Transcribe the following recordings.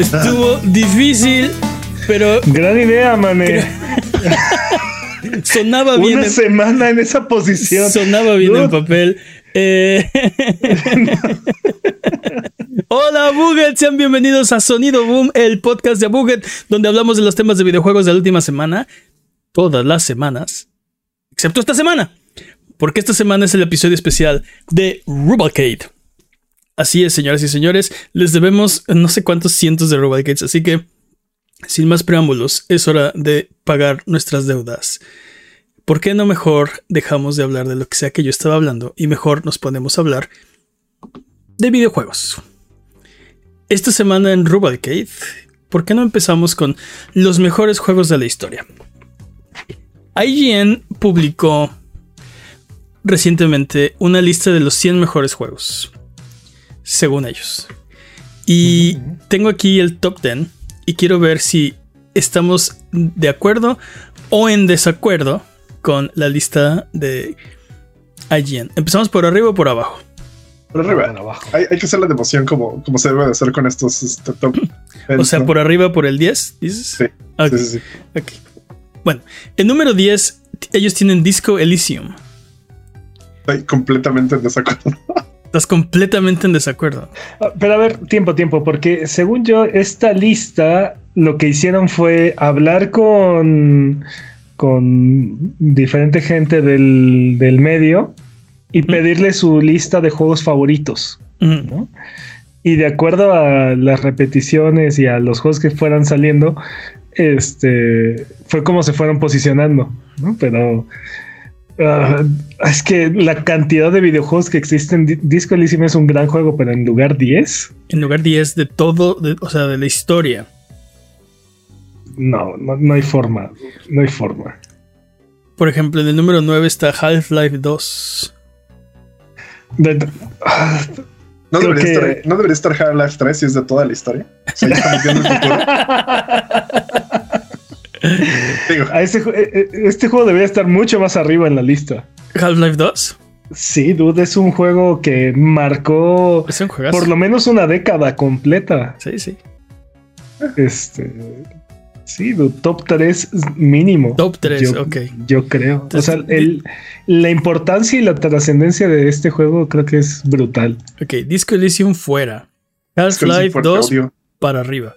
Estuvo difícil, pero Gran idea, mané. sonaba bien. Una en- semana en esa posición. Sonaba bien en papel. Eh, Hola Buget, sean bienvenidos a Sonido Boom, el podcast de Buget, donde hablamos de los temas de videojuegos de la última semana, todas las semanas, excepto esta semana, porque esta semana es el episodio especial de Rubalcade. Así es, señoras y señores, les debemos no sé cuántos cientos de Rubalcades, así que, sin más preámbulos, es hora de pagar nuestras deudas. ¿Por qué no mejor dejamos de hablar de lo que sea que yo estaba hablando y mejor nos ponemos a hablar de videojuegos? Esta semana en Rubalcade, ¿por qué no empezamos con los mejores juegos de la historia? IGN publicó recientemente una lista de los 100 mejores juegos, según ellos. Y tengo aquí el top 10 y quiero ver si estamos de acuerdo o en desacuerdo con la lista de IGN. ¿Empezamos por arriba o por abajo? Por arriba. Abajo. Hay, hay que hacer la democión como, como se debe de hacer con estos este, top. O sea, por arriba por el 10, dices? Sí, Ok, sí, sí, sí. ok. Bueno, el número 10, ellos tienen Disco Elysium. Estoy completamente en desacuerdo. Estás completamente en desacuerdo. Ah, Pero a ver, tiempo, tiempo, porque según yo, esta lista lo que hicieron fue hablar con, con diferente gente del, del medio y pedirle su lista de juegos favoritos. Y de acuerdo a las repeticiones y a los juegos que fueran saliendo, este fue como se fueron posicionando, ¿no? Pero ah, es que la cantidad de videojuegos que existen, Di- Disco Elysium es un gran juego, pero en lugar 10, En lugar 10 de todo, de- o sea, de la historia. no, no, no hay forma, no hay forma. Por ejemplo, en el número 9 está Half-Life 2. De- ah, No debería, que- estar, no debería estar Half-Life 3 si es de toda la historia. O sea, ya viendo el futuro. A este, eh, eh, este juego debería estar mucho más arriba en la lista. Half-Life 2 Sí, dude, es un juego que marcó es un juegazo. por lo menos una década completa. Sí, sí. Este. Sí, dude, top 3 mínimo. Top 3, yo, ok. Yo creo. Entonces, o sea, el- la importancia y la trascendencia de este juego creo que es brutal. Ok, Disco Elysium fuera. Half-Life por qué 2 odio. para arriba.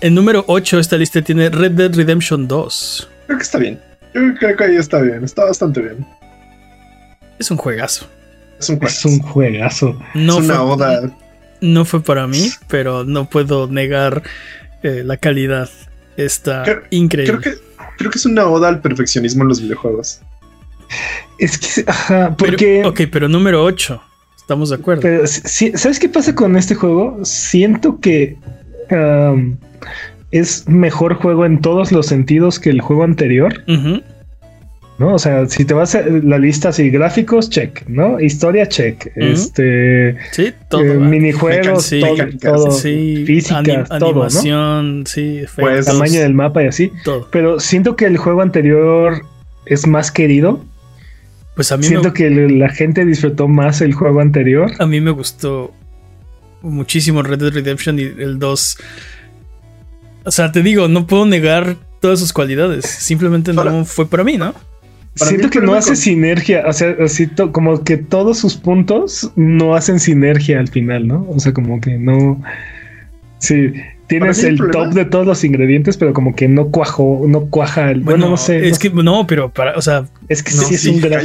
El número 8 esta lista tiene Red Dead Redemption 2. Creo que está bien. Yo creo que ahí está bien. Está bastante bien. Es un juegazo. Es un Es un juegazo. No, es una fue, oda. no fue para mí, pero no puedo negar eh, la calidad. Está Creo- increíble. Creo que, creo que es una oda al perfeccionismo en los videojuegos. Es que, ajá, Pero- porque. ok, pero número 8. Estamos de acuerdo. pero, ¿Sabes qué pasa con este juego? Siento que um, es mejor juego en todos los sentidos que el juego anterior. ¿no? O sea, si te vas a la lista así, gráficos, check, ¿no? Historia, check. Este, Sí, todo. eh, minijuegos, Sí, todo, mecánicas, todo, sí, física, anim- todo, ¿no? animación, sí, Pues, Tamaño del mapa y así. todo. Pero siento que el juego anterior es más querido. Pues a mí, Siento me, que la gente disfrutó más el juego anterior. a mí me gustó muchísimo Red Dead Redemption y el 2. O sea, te digo, no puedo negar todas sus cualidades. Simplemente no Ahora- fue para mí, ¿no? Para Siento mí que no hace con- sinergia, o sea, así to- como que todos sus puntos no hacen sinergia al final, ¿no? O sea, como que no. Sí, tienes el top de todos los ingredientes, pero como que no cuajó, no cuaja el. Bueno, no sé. Es no que no, pero para, o sea, Es que No, sí es un gran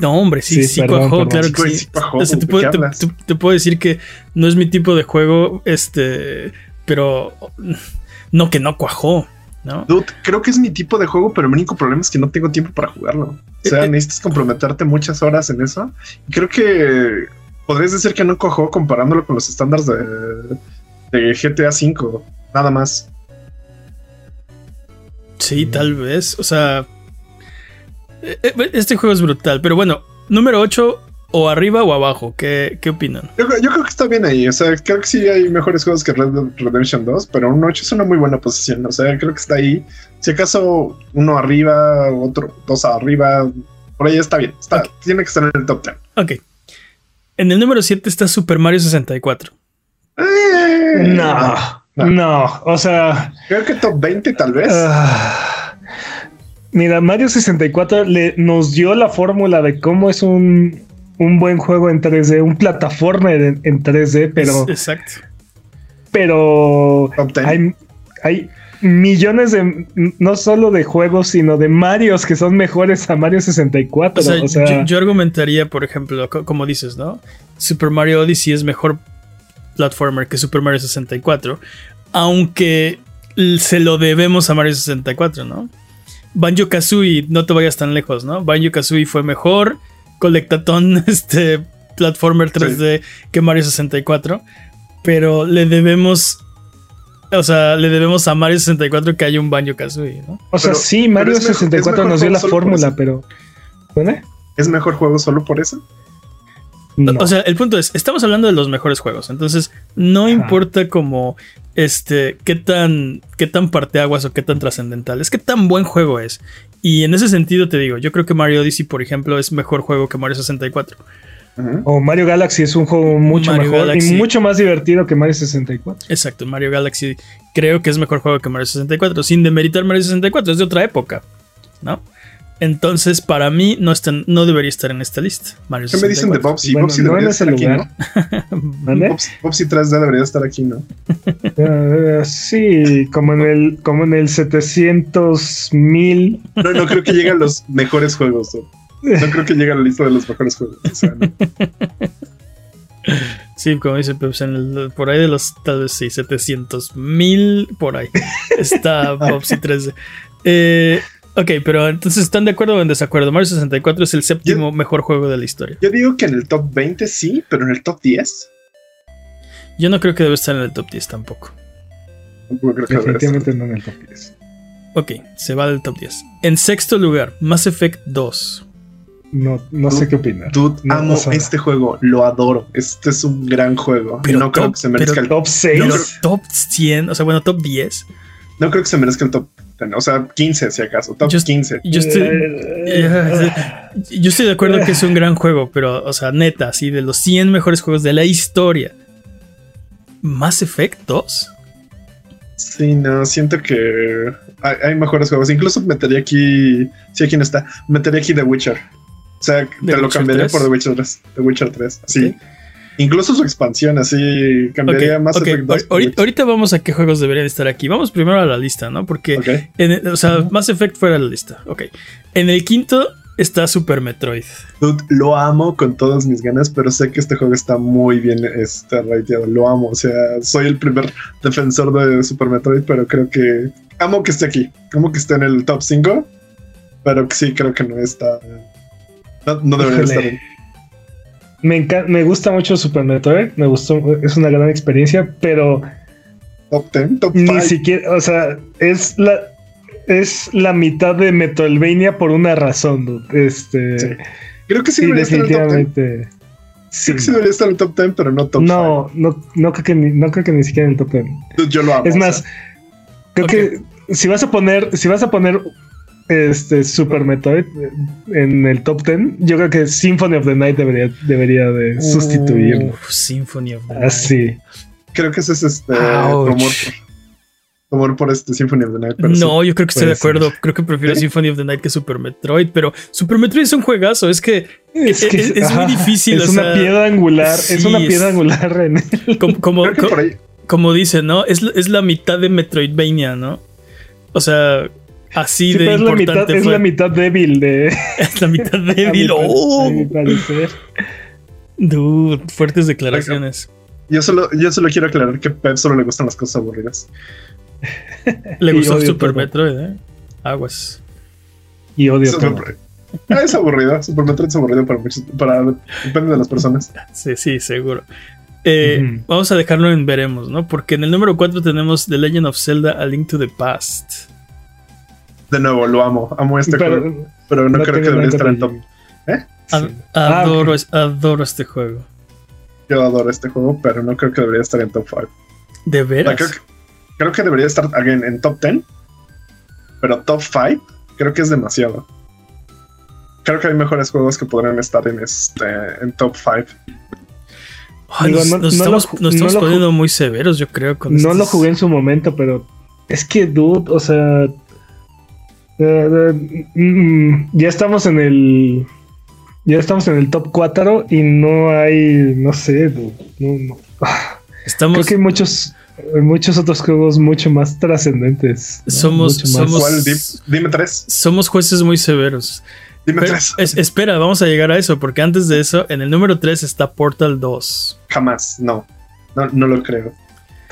no, hombre, sí, Sí, sí, perdón, cuajó, perdón. claro Sí, que sí. sí cuajó, O sea, te, ¿de puedo, qué te- hablas? te- te puedo decir que no es mi tipo de juego, este, pero no que no cuajó, ¿no? Dude, creo que es mi tipo de juego, pero el único problema es que no tengo tiempo para jugarlo. O sea, Eh, eh. necesitas comprometerte muchas horas en eso. Y creo que podrías decir que no cojó comparándolo con los estándares de, de GTA V, nada más. Sí, tal vez. O sea, eh, este juego es brutal. Pero bueno, número 8 o arriba o abajo. ¿Qué, qué opinan? Yo, yo creo que está bien ahí. O sea, creo que sí hay mejores juegos que Red Dead Redemption 2, pero un 8 es una muy buena posición. O sea, creo que está ahí. Si acaso uno arriba, otro dos arriba, por ahí está bien. Está, Tiene que estar en el top 10. Ok. En el número 7 está Super Mario 64. Eh, No. No. No, o sea, Creo que top 20 tal vez. ah, mira, Mario 64 le, nos dio la fórmula de cómo es un, un buen juego en 3D, un plataforma en, en 3D, pero, exacto. pero top 10. hay, hay millones de, no solo de juegos, sino de Marios que son mejores a Mario 64. O sea, o sea, yo, yo argumentaría, por ejemplo, co- como dices, ¿no? Super Mario Odyssey es mejor platformer que Super Mario 64, aunque se lo debemos a Mario 64, ¿no? Banjo Kazooie, no te vayas tan lejos, ¿no? Banjo Kazooie fue mejor colectatón este platformer 3D que Mario 64, pero le debemos o sea, le debemos a Mario 64 que haya un Banjo Kazooie, ¿no? o sea pero- sí, Mario es mejor- es 64 mejor nos dio la solo por fórmula, eso. pero... ¿Es mejor juego solo por eso? No. O sea, el punto es, estamos hablando de los mejores juegos, entonces no Ajá. importa como este qué tan qué tan parteaguas o qué tan trascendental, es qué tan buen juego es. Y en ese sentido te digo, yo creo que Mario Odyssey, por ejemplo, es mejor juego que Mario 64. Ujú. O Mario Galaxy es un juego mucho Mario mejor Galaxy. y mucho más divertido que Mario 64. Exacto, Mario Galaxy creo que es mejor juego que Mario 64, sin demeritar Mario 64, es de otra época, ¿no? Entonces, para mí no, está- no debería estar en esta lista. Mario ¿Qué me dicen de 64. Bobsy? Bueno, Bobsy no debería estar aquí. ¿no? ¿Vale? Bobsy, Bobsy 3D debería estar aquí, ¿no? Eh, sí, como en el, como en el 700 mil. No, no creo que llegue a los mejores juegos. ¿no? No creo que llegue a la lista de los mejores juegos. O sea, no. Sí, como dice Peps, en el- por ahí de los tal vez sí, 700 mil por ahí está Bobsy 3D. Eh, ok, pero entonces ¿están de acuerdo o en desacuerdo? Mario 64 es el séptimo mejor juego de la historia. Yo digo que en el top 20 sí, pero en el top 10 Yo no creo que debe estar en el top 10 tampoco. tampoco creo que. Definitivamente no en el top 10. Ok, se va del top 10. En sexto lugar, Mass Effect 2. No, no sé qué opinar. Dude, No, amo o sea, este juego, lo adoro. Este es un gran juego. Pero no creo top- que se merezca pero el Top 6. Pero top 100, o sea, bueno, top 10. No creo que se merezca el top 10. O sea, 15 si acaso. Top Yo- 15. Yo estoy, Eh, yo estoy de acuerdo que es un gran juego, pero, o sea, neta, así de los 100 mejores juegos de la historia. Mass Effect 2. Sí, no, siento que hay, hay mejores juegos. Incluso metería aquí. Sí, aquí no está. Metería aquí The Witcher. O sea, te lo cambiaría 3? por The Witcher 3. The Witcher 3. Sí. Incluso su expansión, así cambiaría Ok, más ok, Effect 2 ahor- por ahorita, ahorita vamos a qué juegos deberían estar aquí. Vamos primero a la lista, ¿no? Porque, Ok. en- o sea, Mass Effect fuera de la lista. Ok. En el quinto está Super Metroid. Dude, lo amo con todas mis ganas, pero sé que este juego está muy bien este, rateado. Lo amo. O sea, soy el primer defensor de Super Metroid, pero creo que. Amo que esté aquí. Amo que esté en el top 5. Pero sí, creo que no está. No, no debería Híjole. estar en. Me, encan- me gusta mucho Super Metroid. Me gustó. Es una gran experiencia, pero Top 10, top ni 5. siquiera. O sea, es la. Es la mitad de Metroidvania por una razón, dude. Este. Sí. Creo que sí, Sí, debería estar en el top 10. definitivamente. Sí, Creo que sí debería estar en el top 10, pero no top 5. no, no, no creo que ni, no creo que ni siquiera en el top 10. Dude, yo lo amo. Es o más, sea, creo Ok. que si vas a poner, si vas a poner este Super Metroid en el top 10, yo creo que Symphony of the Night debería, debería de sustituirlo. Uf, Symphony of the Night. Así. creo que ese es este rumor por, rumor por este Symphony of the Night. No, yo creo que estoy de acuerdo. Creo que prefiero ¿Sí? Symphony of the Night que Super Metroid, pero Super Metroid es un juegazo. Es que Es- es- es muy difícil, Es o una sea, piedra angular. sí, es una es- piedra angular en el- como, como, como dice, ¿no? Es, es la mitad de Metroidvania, ¿no? O sea, así Sí, de pero es la importante mitad, es la mitad débil de. Es la mitad débil. a mi ¡Oh! a mi parecer. Dude, fuertes declaraciones. Yo solo, yo solo quiero aclarar que Pep solo le gustan las cosas aburridas. Le gustó Super todo. Metroid, ¿eh? Aguas. Y odio Super- todo. Ah, es aburrido. Super Metroid es aburrido para. Para, depende de las personas. Sí, sí, seguro. Eh. Vamos a dejarlo en veremos, ¿no? Porque en el número 4 tenemos The Legend of Zelda A Link to the Past. De nuevo, lo amo. Amo este Pero- juego. Pero no, no creo que debería estar en top. ¿Eh? Ad- Sí. Ah, adoro, adoro este juego. Yo adoro este juego, pero no creo que debería estar en top 5. De veras. creo, que, creo que debería estar again, en top 10. Pero top 5 creo que es demasiado. Creo que hay mejores juegos que podrían estar en este en top 5. Ay, Digo, nos, no- nos no estamos, lo nos no estamos poniendo muy severos, yo creo. Con No estos- lo jugué en su momento, pero es que, dude, o sea, ya estamos en el, ya estamos en el top 4 y no hay, no sé, dude, no, no. Estamos, creo que hay muchos, hay muchos otros juegos mucho más trascendentes. ¿no? Somos- Mucho somos- dime tres. somos jueces muy severos. Dime Pero, tres. es- espera, vamos a llegar a eso, porque antes de eso, en el número 3 está Portal 2. Jamás. No. No, no lo creo.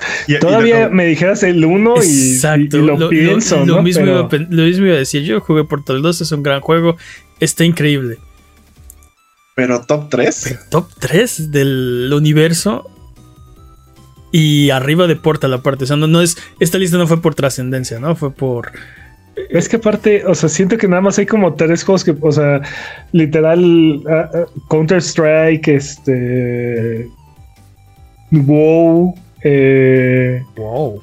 Y- y Todavía me dijeras el 1 y, y- Exacto, y lo, pienso, lo ¿no? mismo Pero- iba lo mismo iba a decir. Yo jugué Portal 2, es un gran juego, está increíble. Pero top 3. Pero top 3 del universo y arriba de Portal aparte. O sea, no, no es, esta lista no fue por trascendencia, ¿no? Fue por... Es que aparte, o sea, siento que nada más hay como tres juegos que, o sea, literal, ah, ah, Counter-Strike, este. WoW, eh, Wow.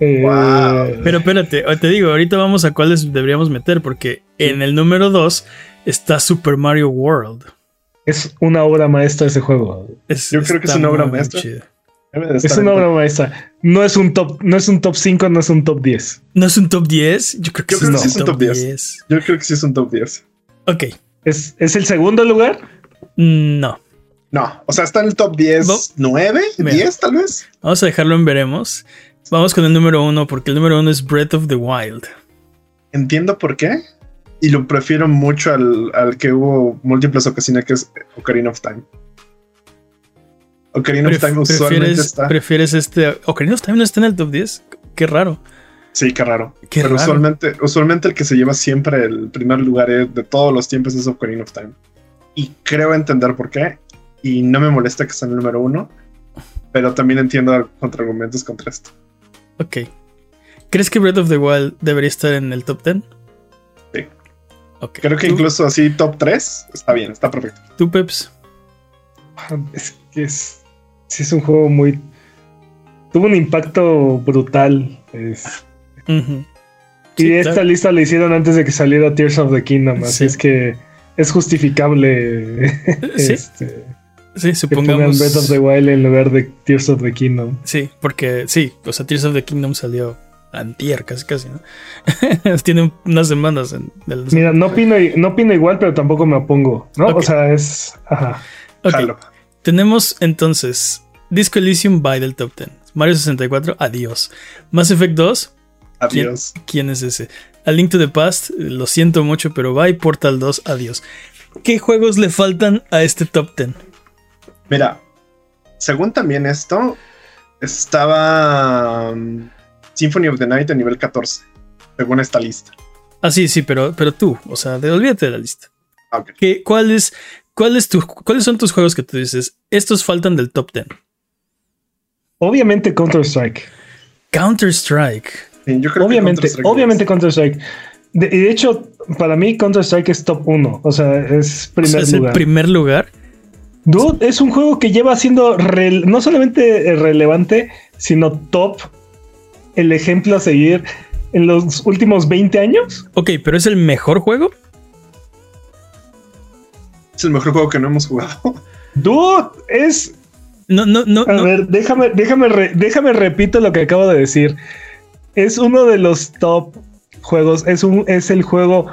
eh, Wow. Pero espérate, te digo, ahorita vamos a cuáles deberíamos meter, porque en el número 2 está Super Mario World. es una obra maestra ese juego. Es- Yo creo que es una obra maestra. Es una obra maestra. No es un top, no es un top 5, no es un top 10. ¿No es un top 10? Yo creo que Yo sí creo es que un sí es un top top 10. 10. Yo creo que sí es un top 10. Ok, ¿Es, es el segundo lugar? no. No, o sea, está en el top 10, Bo- 9, Mira. 10 tal vez. Vamos a dejarlo en veremos. Vamos con el número 1, porque el número 1 es Breath of the Wild. Entiendo por qué. Y lo prefiero mucho al, al que hubo múltiples ocasiones, que es Ocarina of Time. Ocarina of Time usualmente ¿Prefieres, está. prefieres este... Ocarina of Time no está en el top 10? Qué raro. Sí, qué raro. Qué Pero raro. usualmente, usualmente el que se lleva siempre el primer lugar es- de todos los tiempos es Ocarina of Time. Y creo entender por qué. Y no me molesta que sea en el número uno. Pero también entiendo contraargumentos contra esto. Ok. ¿Crees que Breath of the Wild debería estar en el top 10? Sí. Ok. Creo que ¿Tú- incluso así top 3 está bien, está perfecto. ¿Tú, Peps? Ah, Es que es, sí es un juego muy... Tuvo un impacto brutal. es- y Sí, esta claro. lista la hicieron antes de que saliera Tears of the Kingdom, así Sí. es que es justificable Sí, este, sí, que pongan supongamos. Breath of the Wild en lugar de Tears of the Kingdom. Sí, porque sí, o sea, Tears of the Kingdom salió antier, casi casi, ¿no? Tiene unas semanas en del Mira, no opino, no opino igual, pero tampoco me opongo, ¿no? O sea, es... Ajá. Ok, Jalo. Tenemos entonces Disco Elysium by del top 10. Mario 64, adiós. Mass Effect 2, Adiós. ¿quién es ese? A Link to the Past, lo siento mucho, pero bye. Portal 2, adiós. ¿Qué juegos le faltan a este top 10? Mira, según también esto, estaba um, Symphony of the Night a nivel 14, según esta lista. Ah, sí, sí, pero, pero tú, o sea, de, olvídate de la lista. Ah, ok. ¿Qué, cuál es, cuál es tu- ¿Cuáles son tus juegos que tú dices? Estos faltan del top 10. Obviamente Counter-Strike. Counter-Strike. Sí, yo creo que Obviamente, Counter-Strike obviamente Counter-Strike. De, y de hecho, para mí Counter-Strike es top 1. O sea, es O primer sea, es el primer lugar. Dude, es un juego que lleva siendo no solamente eh, relevante, sino top. El ejemplo a seguir en los últimos 20 años. Ok, pero es el mejor juego. es el mejor juego que no hemos jugado. Dude, es. No, no, no. A no. ver, déjame, déjame, re- déjame repito lo que acabo de decir. Es uno de los top juegos. Es un, es el juego.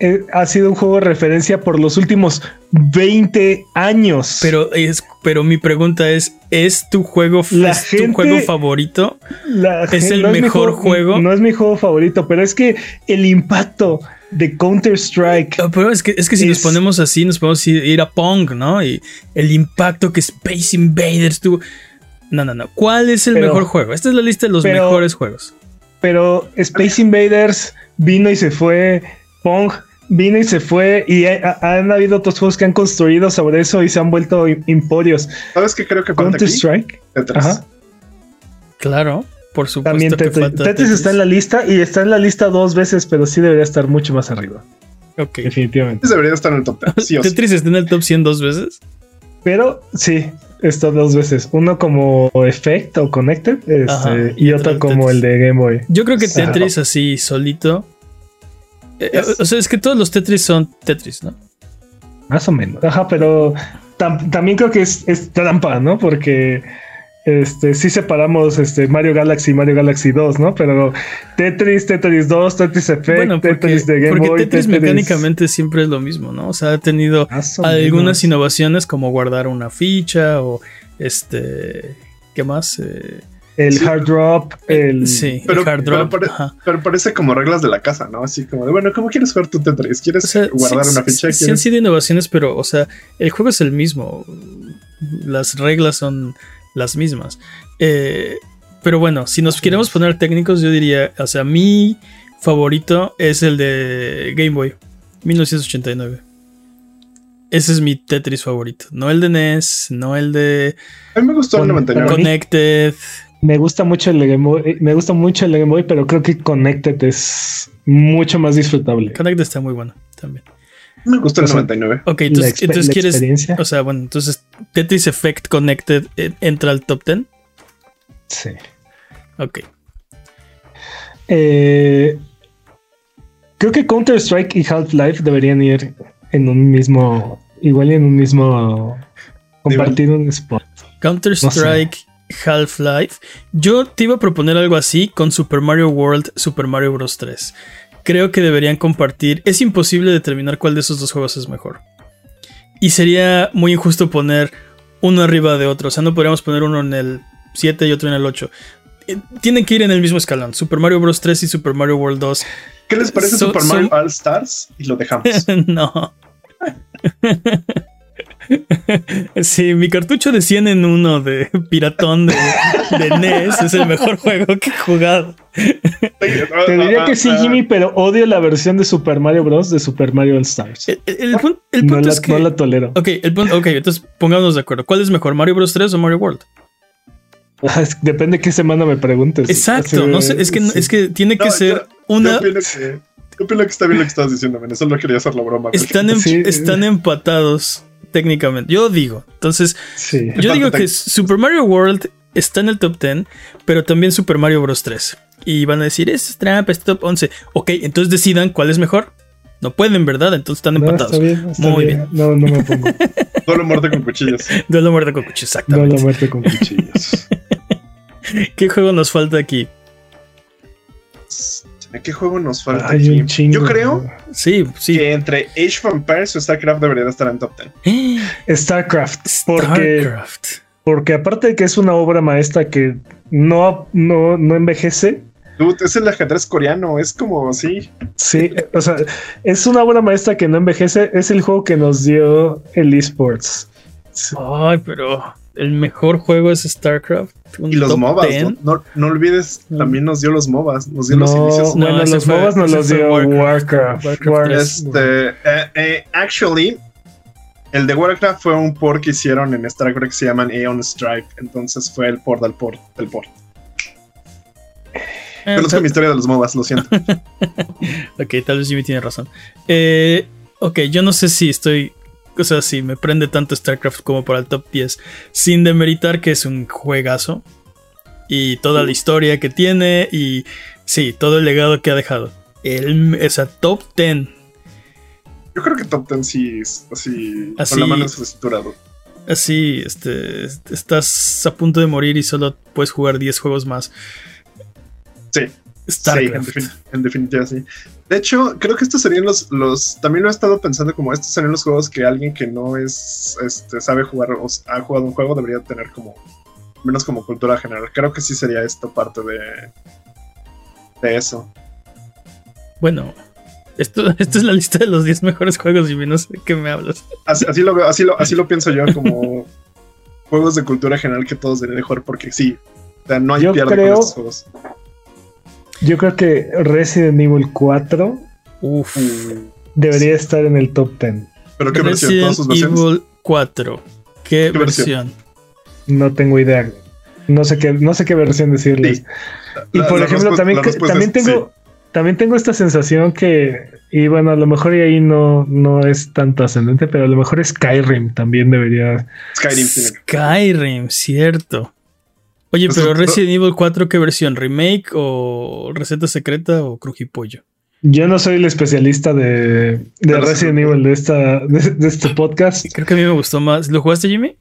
Eh, ha sido un juego de referencia por los últimos 20 años. Pero, es, pero mi pregunta es: ¿es tu juego, La es tu juego favorito? La ¿Es el mejor juego? No es mi juego favorito, pero es que el impacto de Counter-Strike. Ah, Pero es que, es que si nos ponemos así, nos podemos ir, ir a Pong, ¿no? Y el impacto que Space Invaders tuvo. No, no, no. ¿Cuál es el Pero- mejor juego? Esta es la lista de los pero- mejores juegos. Pero Space Invaders vino y se fue. Pong vino y se fue. Y ha- ha- han habido otros juegos que han construido sobre eso y se han vuelto im- emporios. ¿Sabes qué creo que falta aquí? Counter-Strike. Tetris. Ajá. Claro, por supuesto. También que Tetris. falta Tetris está en la lista y está en la lista dos veces, pero sí debería estar mucho más arriba. Ok. Definitivamente. Tetris debería estar en el top 10, sí o sí. Tetris está en el top 100 dos veces. Pero sí, está dos veces. Uno como Effect o Connected este, Ajá, y, y otro como Tetris. el de Game Boy. Yo creo que Ajá. Tetris así solito. Yes. O sea, es que todos los Tetris son Tetris, ¿no? Más o menos. Ajá, pero tam- también creo que es, es trampa, ¿no? Porque este, sí separamos este, Mario Galaxy y Mario Galaxy 2, ¿no? Pero Tetris, Tetris 2, Tetris Effect, Bueno, porque, Tetris de Game porque Boy, Tetris mecánicamente siempre es lo mismo, ¿no? O sea, ha tenido algunas menos. innovaciones como guardar una ficha o este. ¿Qué más? Eh, El Sí. Hard Drop, el... sí, Pero, el hard pero drop. pare- pero parece como reglas de la casa, ¿no? Así como de, bueno, ¿cómo quieres jugar tu Tetris? ¿Quieres O sea, guardar sí, una ficha? sí han ¿Quieres- sido innovaciones, pero, o sea, el juego es el mismo. Las reglas son las mismas. Eh, pero bueno, si nos queremos poner técnicos, yo diría, o sea, mi favorito es el de Game Boy, 1989. Ese es mi Tetris favorito. No el de NES, no el de A mí me gustó el Con- 99. con- Connected. Me gusta mucho el Game Boy, eh, me gusta mucho el Game Boy, pero creo que Connected es mucho más disfrutable. Connected está muy bueno también. Me gustó el O sea, 99. Ok, entonces, entonces quieres. O sea, bueno, entonces Tetris Effect Connected eh, entra al top 10. Sí. Ok. Eh, creo que Counter Strike y Half-Life deberían ir en un mismo, igual y en un mismo, compartir un spot. Counter Strike, Half-Life. Yo te iba a proponer algo así con Super Mario World, Super Mario Bros. 3. Creo que deberían compartir. Es imposible determinar cuál de esos dos juegos es mejor. Y sería muy injusto poner uno arriba de otro. O sea, no podríamos poner uno en el 7 y otro en el 8. Eh, Tienen que ir en el mismo escalón. Super Mario Bros. 3 y Super Mario World 2. ¿Qué les parece So- Super Mario All Stars? Y lo dejamos. no. Sí, mi cartucho de 100 en 1 de Piratón de, de NES es el mejor juego que he jugado. Te diría que sí, Jimmy, pero odio la versión de Super Mario Bros. de Super Mario All Stars. El, el- el pun- el No punto la, es que. no la tolero. Ok, el punto, ok, entonces pongámonos de acuerdo. ¿Cuál es mejor, Mario Bros 3 o Mario World? Es- Depende qué semana me preguntes. Exacto, Así no sé, es que, sí. es que tiene que No, ser yo- una. Yo opino que, yo opino que está bien lo que estás diciendo, men. Solo quería hacer la broma. güey. Están, Sí. están empatados técnicamente. Yo digo. Entonces, Sí. yo digo que Super Mario World está en el top 10, pero también Super Mario Bros 3. Y van a decir, es trampa, es top 11. Ok, entonces decidan cuál es mejor. No pueden, ¿verdad? Entonces están No, empatados. está bien, está Muy bien. No, no me pongo. Duelo muerte con cuchillas. Duelo muerte con cuchillo, No exactamente. la muerte con cuchillos. ¿Qué juego nos falta aquí? ¿A qué juego nos falta aquí? un chingo. Yo creo Sí, sí. que entre Age of Empires o StarCraft debería de estar en top 10. StarCraft. Porque, StarCraft. porque aparte de que es una obra maestra que no, no, no envejece, Dude, es el ajedrez coreano, es como así. sí, o sea, es una obra maestra que no envejece, es el juego que nos dio el esports. Sí. Ay, pero el mejor juego es StarCraft. Un Y los MOBAs, 10. ¿no? No, no olvides, Mm. también nos dio los MOBAs, nos dio los inicios. No, bueno, los fue- MOBAs nos los dio Warcraft. Este, eh, eh, actually, el de Warcraft fue un port que hicieron en StarCraft que se llaman Aeon Strike, entonces fue el port del port, del port. Eh, Conozco tal- mi historia de los MOBAs, lo siento. ok, tal vez Jimmy tiene razón. Eh, ok, yo no sé si estoy. O sea, si me prende tanto StarCraft como para el top 10. Sin demeritar que es un juegazo. Y toda la historia que tiene. Y sí, todo el legado que ha dejado. El, esa top 10. Yo creo que top 10 sí es así, Así- con la mano estructurado. Así, este, estás a punto de morir y solo puedes jugar 10 juegos más. Sí, sí, StarCraft. defin- en definitiva sí. De hecho, creo que estos serían los, los. También lo he estado pensando como estos serían los juegos que alguien que no es. Este, sabe jugar o ha jugado un juego debería tener como. Menos como cultura general. Creo que sí sería esto parte de. De eso. Bueno, esto, esto es la lista de los 10 mejores juegos. No sé de qué me hablas. Así, así lo veo, así lo, así lo pienso yo como juegos de cultura general que todos deberían de jugar porque sí. O sea, no hay Yo pierde creo- con estos juegos. Yo creo que Resident Evil 4 Uf. debería estar en el top 10. Pero qué versión, Resident todas sus. Evil 4. ¿Qué, ¿Qué versión? versión? No tengo idea. No sé qué, no sé qué versión decirles. Sí. Y por ejemplo, también, también es tengo, también tengo esta sensación que, y bueno, a lo mejor y ahí no, no es tanto ascendente, pero a lo mejor Skyrim también debería. sí. Skyrim tiene. Skyrim, cierto. Oye, pero Resident Evil 4, ¿qué versión? ¿Remake o receta secreta o crujipollo? Yo no soy el especialista de, de Resident Evil de, esta, de, este podcast. Creo que a mí me gustó más. ¿Lo jugaste, Jimmy?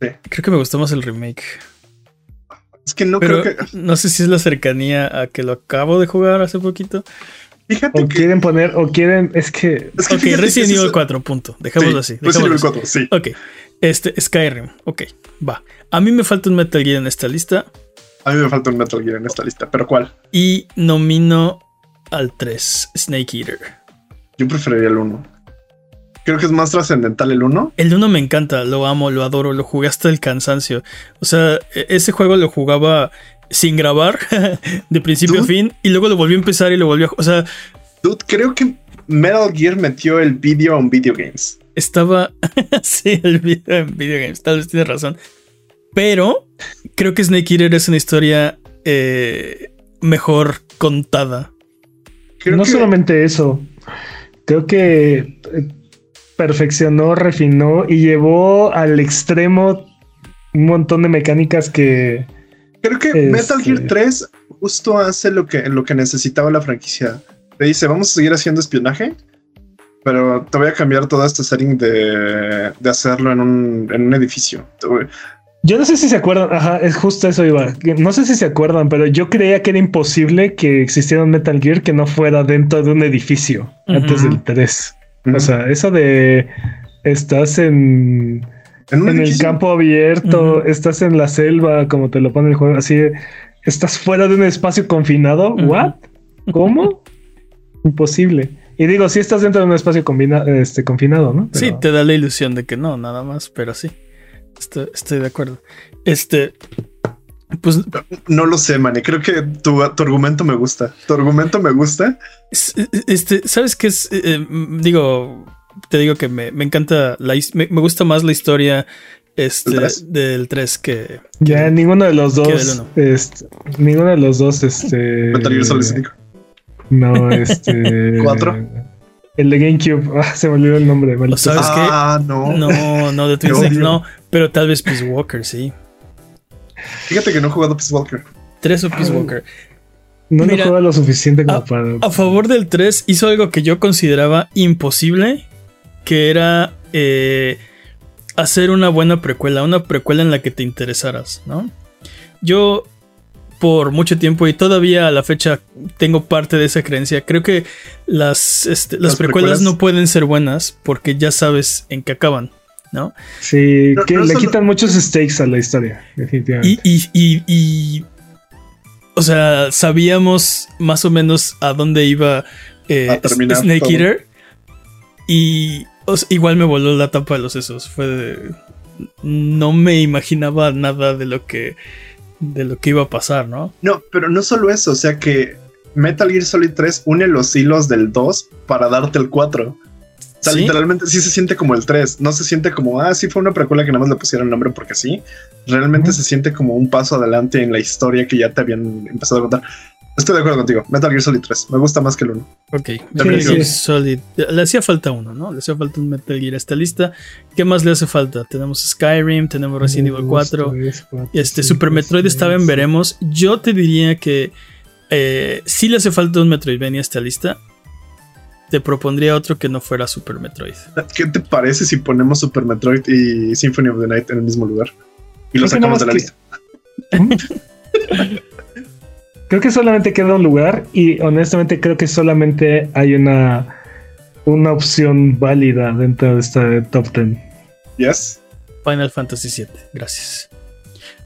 Sí. Creo que me gustó más el remake. Es que no Pero creo que. no sé si es la cercanía a que lo acabo de jugar hace poquito. Fíjate O que. quieren poner, o quieren, es que Es que Ok, Resident Evil sí, 4, punto. Dejémoslo sí, así. Resident Evil así. 4, sí. Ok. Este, Skyrim. Ok, va. A mí me falta un Metal Gear en esta lista. A mí me falta un Metal Gear en esta lista, pero ¿cuál? Y nomino al 3, Snake Eater. Yo preferiría el 1. Creo que es más trascendental el 1. El 1 me encanta, lo amo, lo adoro, lo jugué hasta el cansancio. O sea, e- ese juego lo jugaba sin grabar, de principio a fin, y luego lo volví a empezar y lo volví a... O sea, Dude, creo que Metal Gear metió el vídeo en video games. estaba... sí, el video en video games, tal vez tienes razón. Pero creo que Snake Eater es una historia eh, mejor contada. Creo no que solamente eso, creo que eh, perfeccionó, refinó y llevó al extremo un montón de mecánicas que Creo que Este- Metal Gear 3 justo hace lo que, lo que necesitaba la franquicia. Te dice, vamos a seguir haciendo espionaje, pero te voy a cambiar todo este setting de, de hacerlo en un, en un edificio. Yo no sé si se acuerdan, ajá, es justo eso iba. No sé si se acuerdan, pero yo creía que era imposible que existiera un Metal Gear que no fuera dentro de un edificio antes del 3. O sea, eso de estás en en el campo abierto, estás en la selva, como te lo pone el juego, así, estás fuera de un espacio confinado. Ujú. ¿What? ¿Cómo? Imposible. Y digo, si estás dentro de un espacio combina- este, confinado, ¿no? Sí, te da la ilusión de que no, nada más, pero sí. Estoy, estoy de acuerdo. Este... Pues No lo sé, Manny. Creo que tu, tu argumento me gusta. Tu argumento me gusta. Es- Este, ¿sabes qué es? Eh, eh, digo, te digo que me, me encanta, la, me, me gusta más la historia este, ¿Del tres? del 3 que... Ya ninguno de los dos, este, ninguno de los dos, este, Metal Gear Solid 5. no, este, ¿Cuatro? El de GameCube, ah, se me olvidó el nombre. maldito ¿Sabes qué? Ah, no. No, no, de Twin Snakes no, pero tal vez Peace Walker, sí. Fíjate que no he jugado Peace Walker. 3 o Peace Walker. no mira, lo juega lo suficiente como a- para. A favor del 3 hizo algo que yo consideraba imposible, que era eh, hacer una buena precuela, una precuela en la que te interesaras, ¿no? Yo por mucho tiempo y todavía a la fecha tengo parte de esa creencia. Creo que las, este, las, Las precuelas, precuelas. no pueden ser buenas porque ya sabes en qué acaban, ¿no? Sí, No- que no le solo- quitan muchos stakes a la historia, definitivamente. Y, y, y, y- o sea, sabíamos más o menos a dónde iba eh, A Snake todo. Eater. Y o sea, igual me voló la tapa de los sesos. Fue de- No me imaginaba nada de lo que. de lo que iba a pasar, ¿no? No, pero no solo eso. O sea que Metal Gear Solid 3 une los hilos del 2 para darte el 4. O sea, ¿Sí? literalmente sí se siente como el 3. No se siente como, ah, sí fue una precuela que nada más le pusieron nombre porque sí. Realmente se siente como un paso adelante en la historia que ya te habían empezado a contar. Estoy de acuerdo contigo. Metal Gear Solid 3. Me gusta más que el 1. Ok, Sí, Metal sí. Gear Solid. Le hacía falta uno, ¿no? Le hacía falta un Metal Gear a esta lista. ¿Qué más le hace falta? Tenemos Skyrim, tenemos Resident Evil 4. Este Super Metroid estaba en veremos. Yo te diría que eh, si le hace falta un Metroidvania a esta lista. Te propondría otro que no fuera Super Metroid. ¿Qué te parece si ponemos Super Metroid y Symphony of the Night en el mismo lugar? Y lo que sacamos de la más lista. Creo que solamente queda un lugar y honestamente creo que solamente hay una, una opción válida dentro de este top 10. Yes. Final Fantasy VII. Gracias.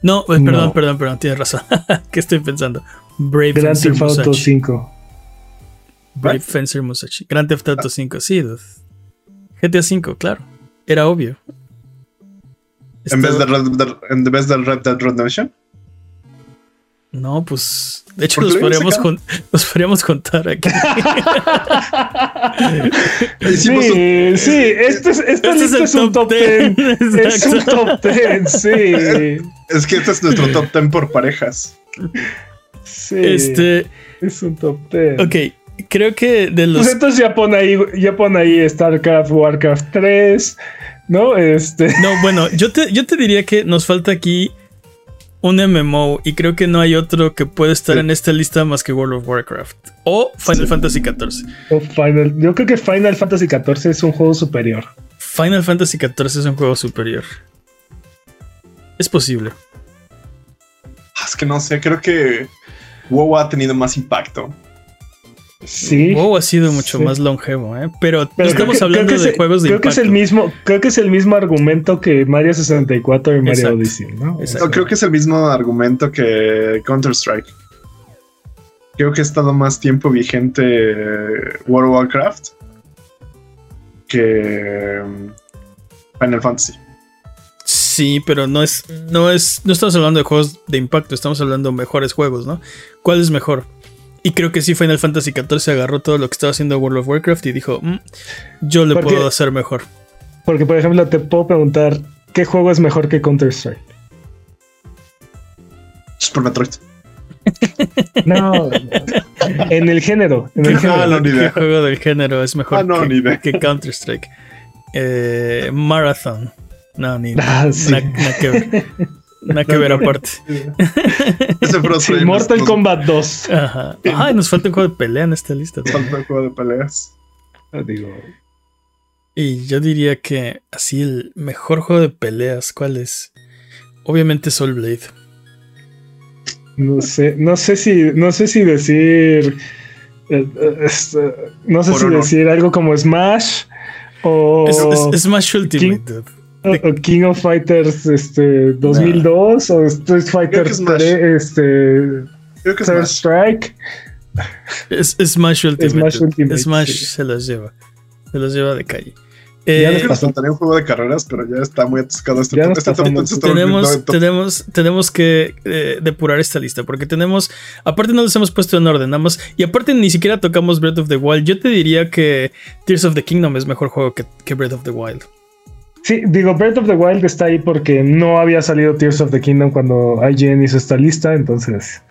No, eh, perdón, No. perdón, perdón. Tienes razón. ¿Qué estoy pensando? Brave Grand Fencer Theft Auto Musashi. 5. Brave Fencer Musashi. Grand Theft Auto 5. Sí, dude. GTA 5, claro. Era obvio. En vez, de Estaba- Red, Dead- en vez del Red Dead Redemption. No, pues. De hecho, ¿Por los podríamos, con- los podríamos contar aquí. Hicimos Sí, un- sí, este es, esta Este es el es un top top 10. 10, Es un top 10, sí. Es que este es nuestro top 10 por parejas. sí Este. es un top 10. Ok. Creo que de los. Pues entonces ya pone ahí, ya pone ahí StarCraft, Warcraft 3, ¿no? Este. No, bueno, yo te, yo te diría que nos falta aquí un MMO y creo que no hay otro que puede estar Sí. en esta lista más que World of Warcraft o Final Fantasy XIV. O Final- yo creo que Final Fantasy XIV es un juego superior. Final Fantasy XIV es un juego superior. Es posible. Ah, Es que no sé, creo que WoW ha tenido más impacto. Sí. WoW ha sido mucho Sí. más longevo, ¿eh? pero, no Pero estamos creo que- hablando creo que de es- juegos de creo que impacto. es el mismo creo que es el mismo argumento que Mario 64 y Mario Exacto. Odyssey. No, creo que es el mismo argumento que Counter-Strike. Creo que ha estado más tiempo vigente eh, World of Warcraft que mm, Final Fantasy. Sí, pero no es, no es, no estamos hablando de juegos de impacto, estamos hablando de mejores juegos, ¿no? ¿Cuál es mejor? Y creo que sí, Final Fantasy XIV agarró todo lo que estaba haciendo World of Warcraft y dijo, "Mm, yo le Porque- puedo hacer mejor. porque por ejemplo te puedo preguntar qué juego es mejor que Counter Strike Super Metroid. no en el género en el Ah, género no, ni ¿Qué idea. juego del género es mejor Ah, no, que, Counter-Strike? Eh, Marathon. No, ni Ah, sí. na- nada que ver. Nada que ver aparte. Ese Sí, Mortal nos- Kombat 2 Ajá. Ay, nos falta un juego de pelea en esta lista. nos falta un juego de peleas. digo Y yo diría que así el mejor juego de peleas, ¿cuál es? Obviamente Soul Blade. no sé no sé si no sé si decir eh, eh, este, no sé Por si honor. decir algo como Smash o, Es, es- Smash Ultimate, dude. O- o King of Fighters este 2002 o Street Fighter que Smash. 3 este Creo que Third. Strike Es, es Smash Ultimate. Smash dude. Ultimate, Smash sí. se los lleva. Se los lleva de calle. Ya Eh, que nos pasó. faltaría un juego de carreras, pero ya está muy atascado este Ya Este tenemos, top. tenemos, tenemos que eh, depurar esta lista porque tenemos, aparte no los hemos puesto en orden, nada más, y aparte ni siquiera tocamos Breath of the Wild. Yo te diría que Tears of the Kingdom es mejor juego que, que Breath of the Wild. Sí, digo, Breath of the Wild está ahí porque no había salido Tears of the Kingdom cuando IGN hizo esta lista, entonces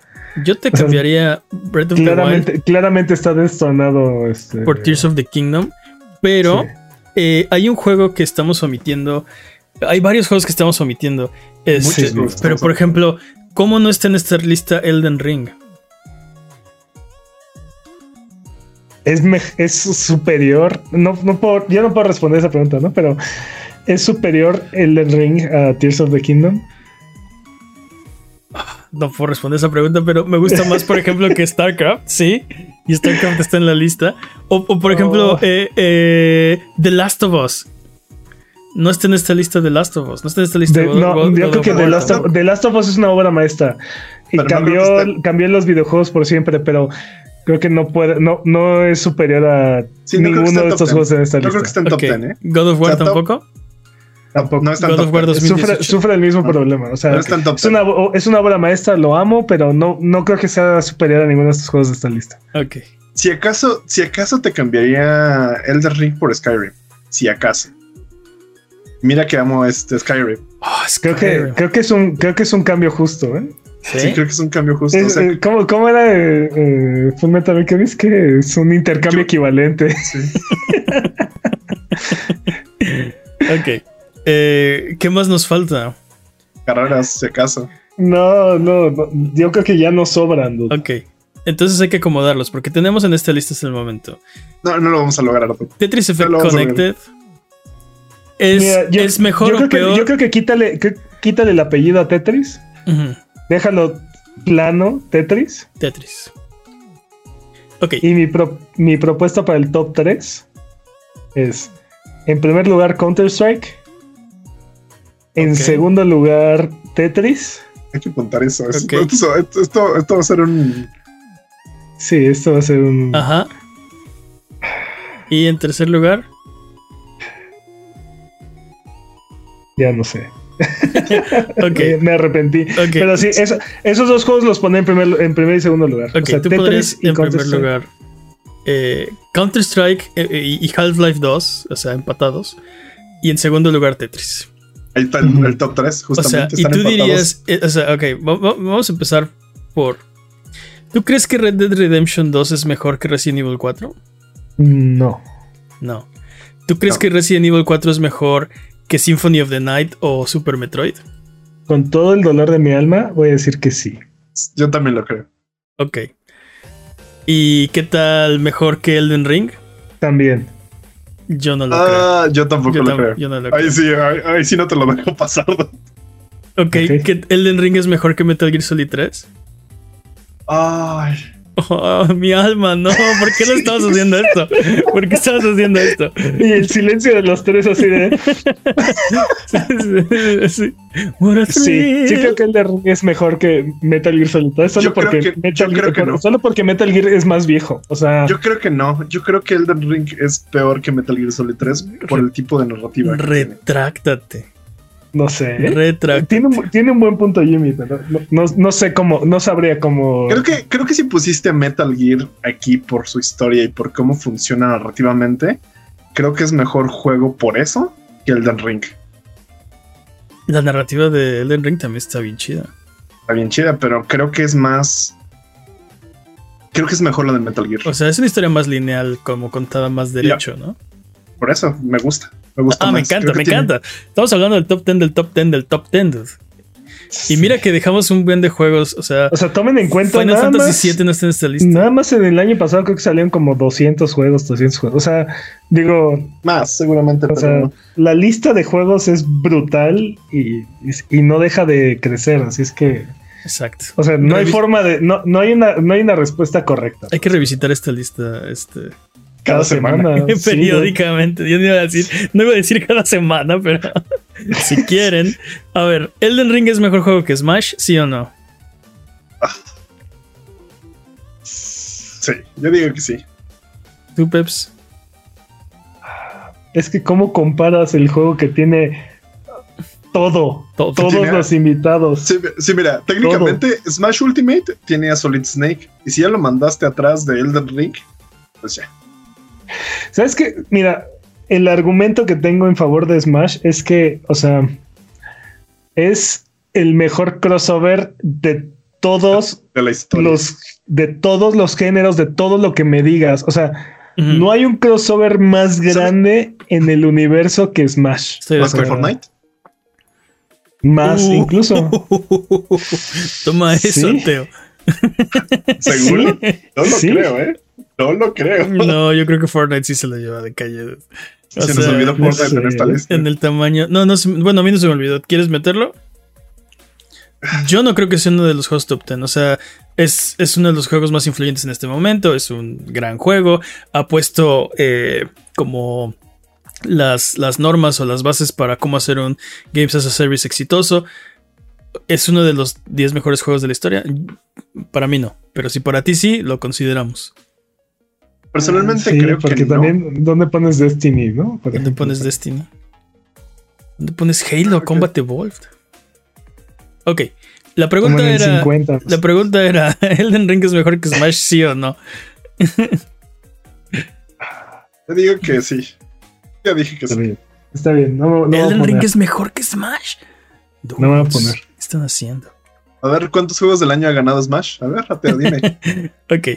Yo te O sea, cambiaría Breath of the claramente, claramente está destonado este, Wild por Tears of the Kingdom, pero sí. eh, hay un juego que estamos omitiendo. Hay varios juegos que estamos omitiendo. este, Muchos juegos pero por ejemplo, ¿cómo no está en esta lista Elden Ring? es, es superior. No, no puedo, yo no puedo responder esa pregunta, ¿no? Pero es superior Elden Ring a Tears of the Kingdom. No puedo responder esa pregunta, pero me gusta más, por ejemplo, que StarCraft, sí. Y StarCraft está en la lista. O, o, por ejemplo, Oh. eh, eh, The Last of Us. No está en esta lista The Last of Us. No está en esta lista De- no, God- yo God creo of que The. Last, of, The Last of Us es una obra maestra. Y Pero cambió, cambió los videojuegos por siempre, pero creo que no puede, no, no es superior a Sí, ninguno de estos 10. juegos en esta No creo que lista. esté en top Ok. 10, ¿eh? God of War O sea, top- tampoco. No está en God top of War 10. 2018. Sufre, sufre el mismo problema. O sea, No está en top es una, es una obra maestra, lo amo, pero no, no creo que sea superior a ninguno de estos juegos de esta lista. Ok. Si acaso, si acaso te cambiaría Elder Ring por Skyrim. Si acaso. Mira que amo este Skyrim. Oh, Creo que, creo que es un, creo que es un cambio justo, ¿eh? ¿Sí? Sí, creo que es un cambio justo. Es- o sea, eh, ¿cómo, cómo era eh, eh, Full Metal Alchemist? Que es un intercambio Yo- equivalente. sí. Ok. Eh, ¿Qué más nos falta? Carreras, si acaso. No, no, no, yo creo que ya no sobran. dude. Ok. Entonces hay que acomodarlos porque tenemos en esta lista hasta el momento. No, no lo vamos a lograr. Tetris Effect. Connected. Es, Mira, yo- es mejor yo o creo que, peor. yo creo que quítale, que- quítale el apellido a Tetris. Déjalo plano, Tetris. Tetris. Ok. Y mi, pro- mi propuesta para el top 3 es, en primer lugar, Counter-Strike. En segundo lugar, Tetris. Hay que contar eso. Esto, esto, esto- esto va a ser un. Sí, esto va a ser un... Ajá. Y en tercer lugar, Ya no sé. ok. Eh, Me arrepentí. Pero sí, eso- esos dos juegos los pone en primer, en primer y segundo lugar. Ok, o sea, tú Tetris podrías y en primer lugar eh, Counter-Strike eh, eh, y Half-Life 2, o sea, empatados. Y en segundo lugar Tetris. Ahí está el, el top 3, O justamente. sea, y tú empatados. dirías, eh, o sea, ok, va- va- vamos a empezar por... ¿Tú crees que Red Dead Redemption 2 es mejor que Resident Evil 4? No. No. ¿Tú crees No. que Resident Evil 4 es mejor que Symphony of the Night o Super Metroid? con todo el dolor de mi alma, voy a decir que sí. Yo también lo creo. Ok. ¿Y qué tal mejor que Elden Ring? También. Yo no lo Ah, yo tampoco creo. Yo, lo tam- creo. yo no lo Ahí sí, ahí, ahí sí no te lo dejo pasar. Ok, Ok. ¿que Elden Ring es mejor que Metal Gear Solid 3? Ay. Oh, mi alma, no. ¿Por qué no estabas haciendo esto? ¿Por qué estabas haciendo esto? Y el silencio de los tres así de... sí. Sí, sí creo que Elden Ring es mejor que Metal Gear Solid 3, solo Yo creo porque, que- Metal yo creo Gear, que no. solo porque Metal Gear es más viejo. O sea, Yo creo que no. Yo creo que Elden Ring es peor que Metal Gear Solid 3 por el tipo de narrativa. que tiene. Retráctate. No sé. Retráctate. Tiene un, tiene un buen punto Jimmy, pero no, no, no sé cómo, no sabría cómo... Creo que, creo que si pusiste Metal Gear aquí por su historia y por cómo funciona narrativamente, creo que es mejor juego por eso que Elden Ring. La narrativa de Elden Ring también está bien chida. Está bien chida, pero creo que es más. Creo que es mejor la de Metal Gear. O sea, es una historia más lineal, como contada más derecho, ¿no? por eso me gusta. Me gusta Ah, me encanta, me tiene- encanta. Estamos hablando del top 10 del top 10 del top 10. dude. Y mira que dejamos un buen de juegos. O sea, O sea, tomen en cuenta Final nada Fantasy más, VII no está en esta lista. Nada más en el año pasado creo que salieron como 200 juegos, 200 juegos. O sea, digo, Más, seguramente. o pero sea, no. la lista de juegos es brutal y, y, y no deja de crecer. Así es que, Exacto. o sea, no hay forma de, no, no hay una, no hay una respuesta correcta. Hay que revisitar esta lista este, cada semana. sí, periódicamente. Yo no iba a decir, no iba a decir cada semana, pero si quieren. A ver, ¿Elden Ring es mejor juego que Smash? ¿Sí o no? Sí, yo digo que sí. ¿Tú, Peps? Es que cómo comparas el juego que tiene todo, Todo. todos Tiene- los invitados. Sí, sí, mira, técnicamente Smash Ultimate tiene a Solid Snake. Y si ya lo mandaste atrás de Elden Ring, pues ya. ¿Sabes qué? Mira, el argumento que tengo en favor de Smash es que, o sea, es el mejor crossover de todos De la historia. los de todos los géneros, de todo lo que me digas. O sea, no hay un crossover más grande en el universo que Smash. Estoy Más que. Fortnite. Más Uh. incluso. Toma eso, Sí. Teo. ¿Seguro? No lo Sí. creo, ¿eh? No lo creo. No, yo creo que Fortnite sí se lo lleva de calle. O Se nos olvidó no Fortnite en esta lista. En el tamaño. No, no, bueno, a mí no se me olvidó. ¿Quieres meterlo? Yo no creo que sea uno de los juegos top 10. O sea, es, es uno de los juegos más influyentes en este momento. Es un gran juego. Ha puesto eh, como las, las normas o las bases para cómo hacer un Games as a Service exitoso. Es uno de los 10 mejores juegos de la historia. Para mí no. Pero si para ti sí, lo consideramos. Personalmente Sí, creo que porque no. también, ¿dónde pones Destiny, no? Por ¿Dónde ejemplo. pones Destiny? ¿Dónde pones Halo. Combat Evolved? Ok, la Como pregunta en el era. 50. La pregunta era: ¿Elden Ring es mejor que Smash, sí o no? Yo digo que sí. Ya dije que Está sí. bien. Está bien. No, no ¿Elden Ring es mejor que Smash? No me voy a poner. ¿Qué están haciendo? A ver, ¿cuántos juegos del año ha ganado Smash? A ver, Rateo, dime. Ok,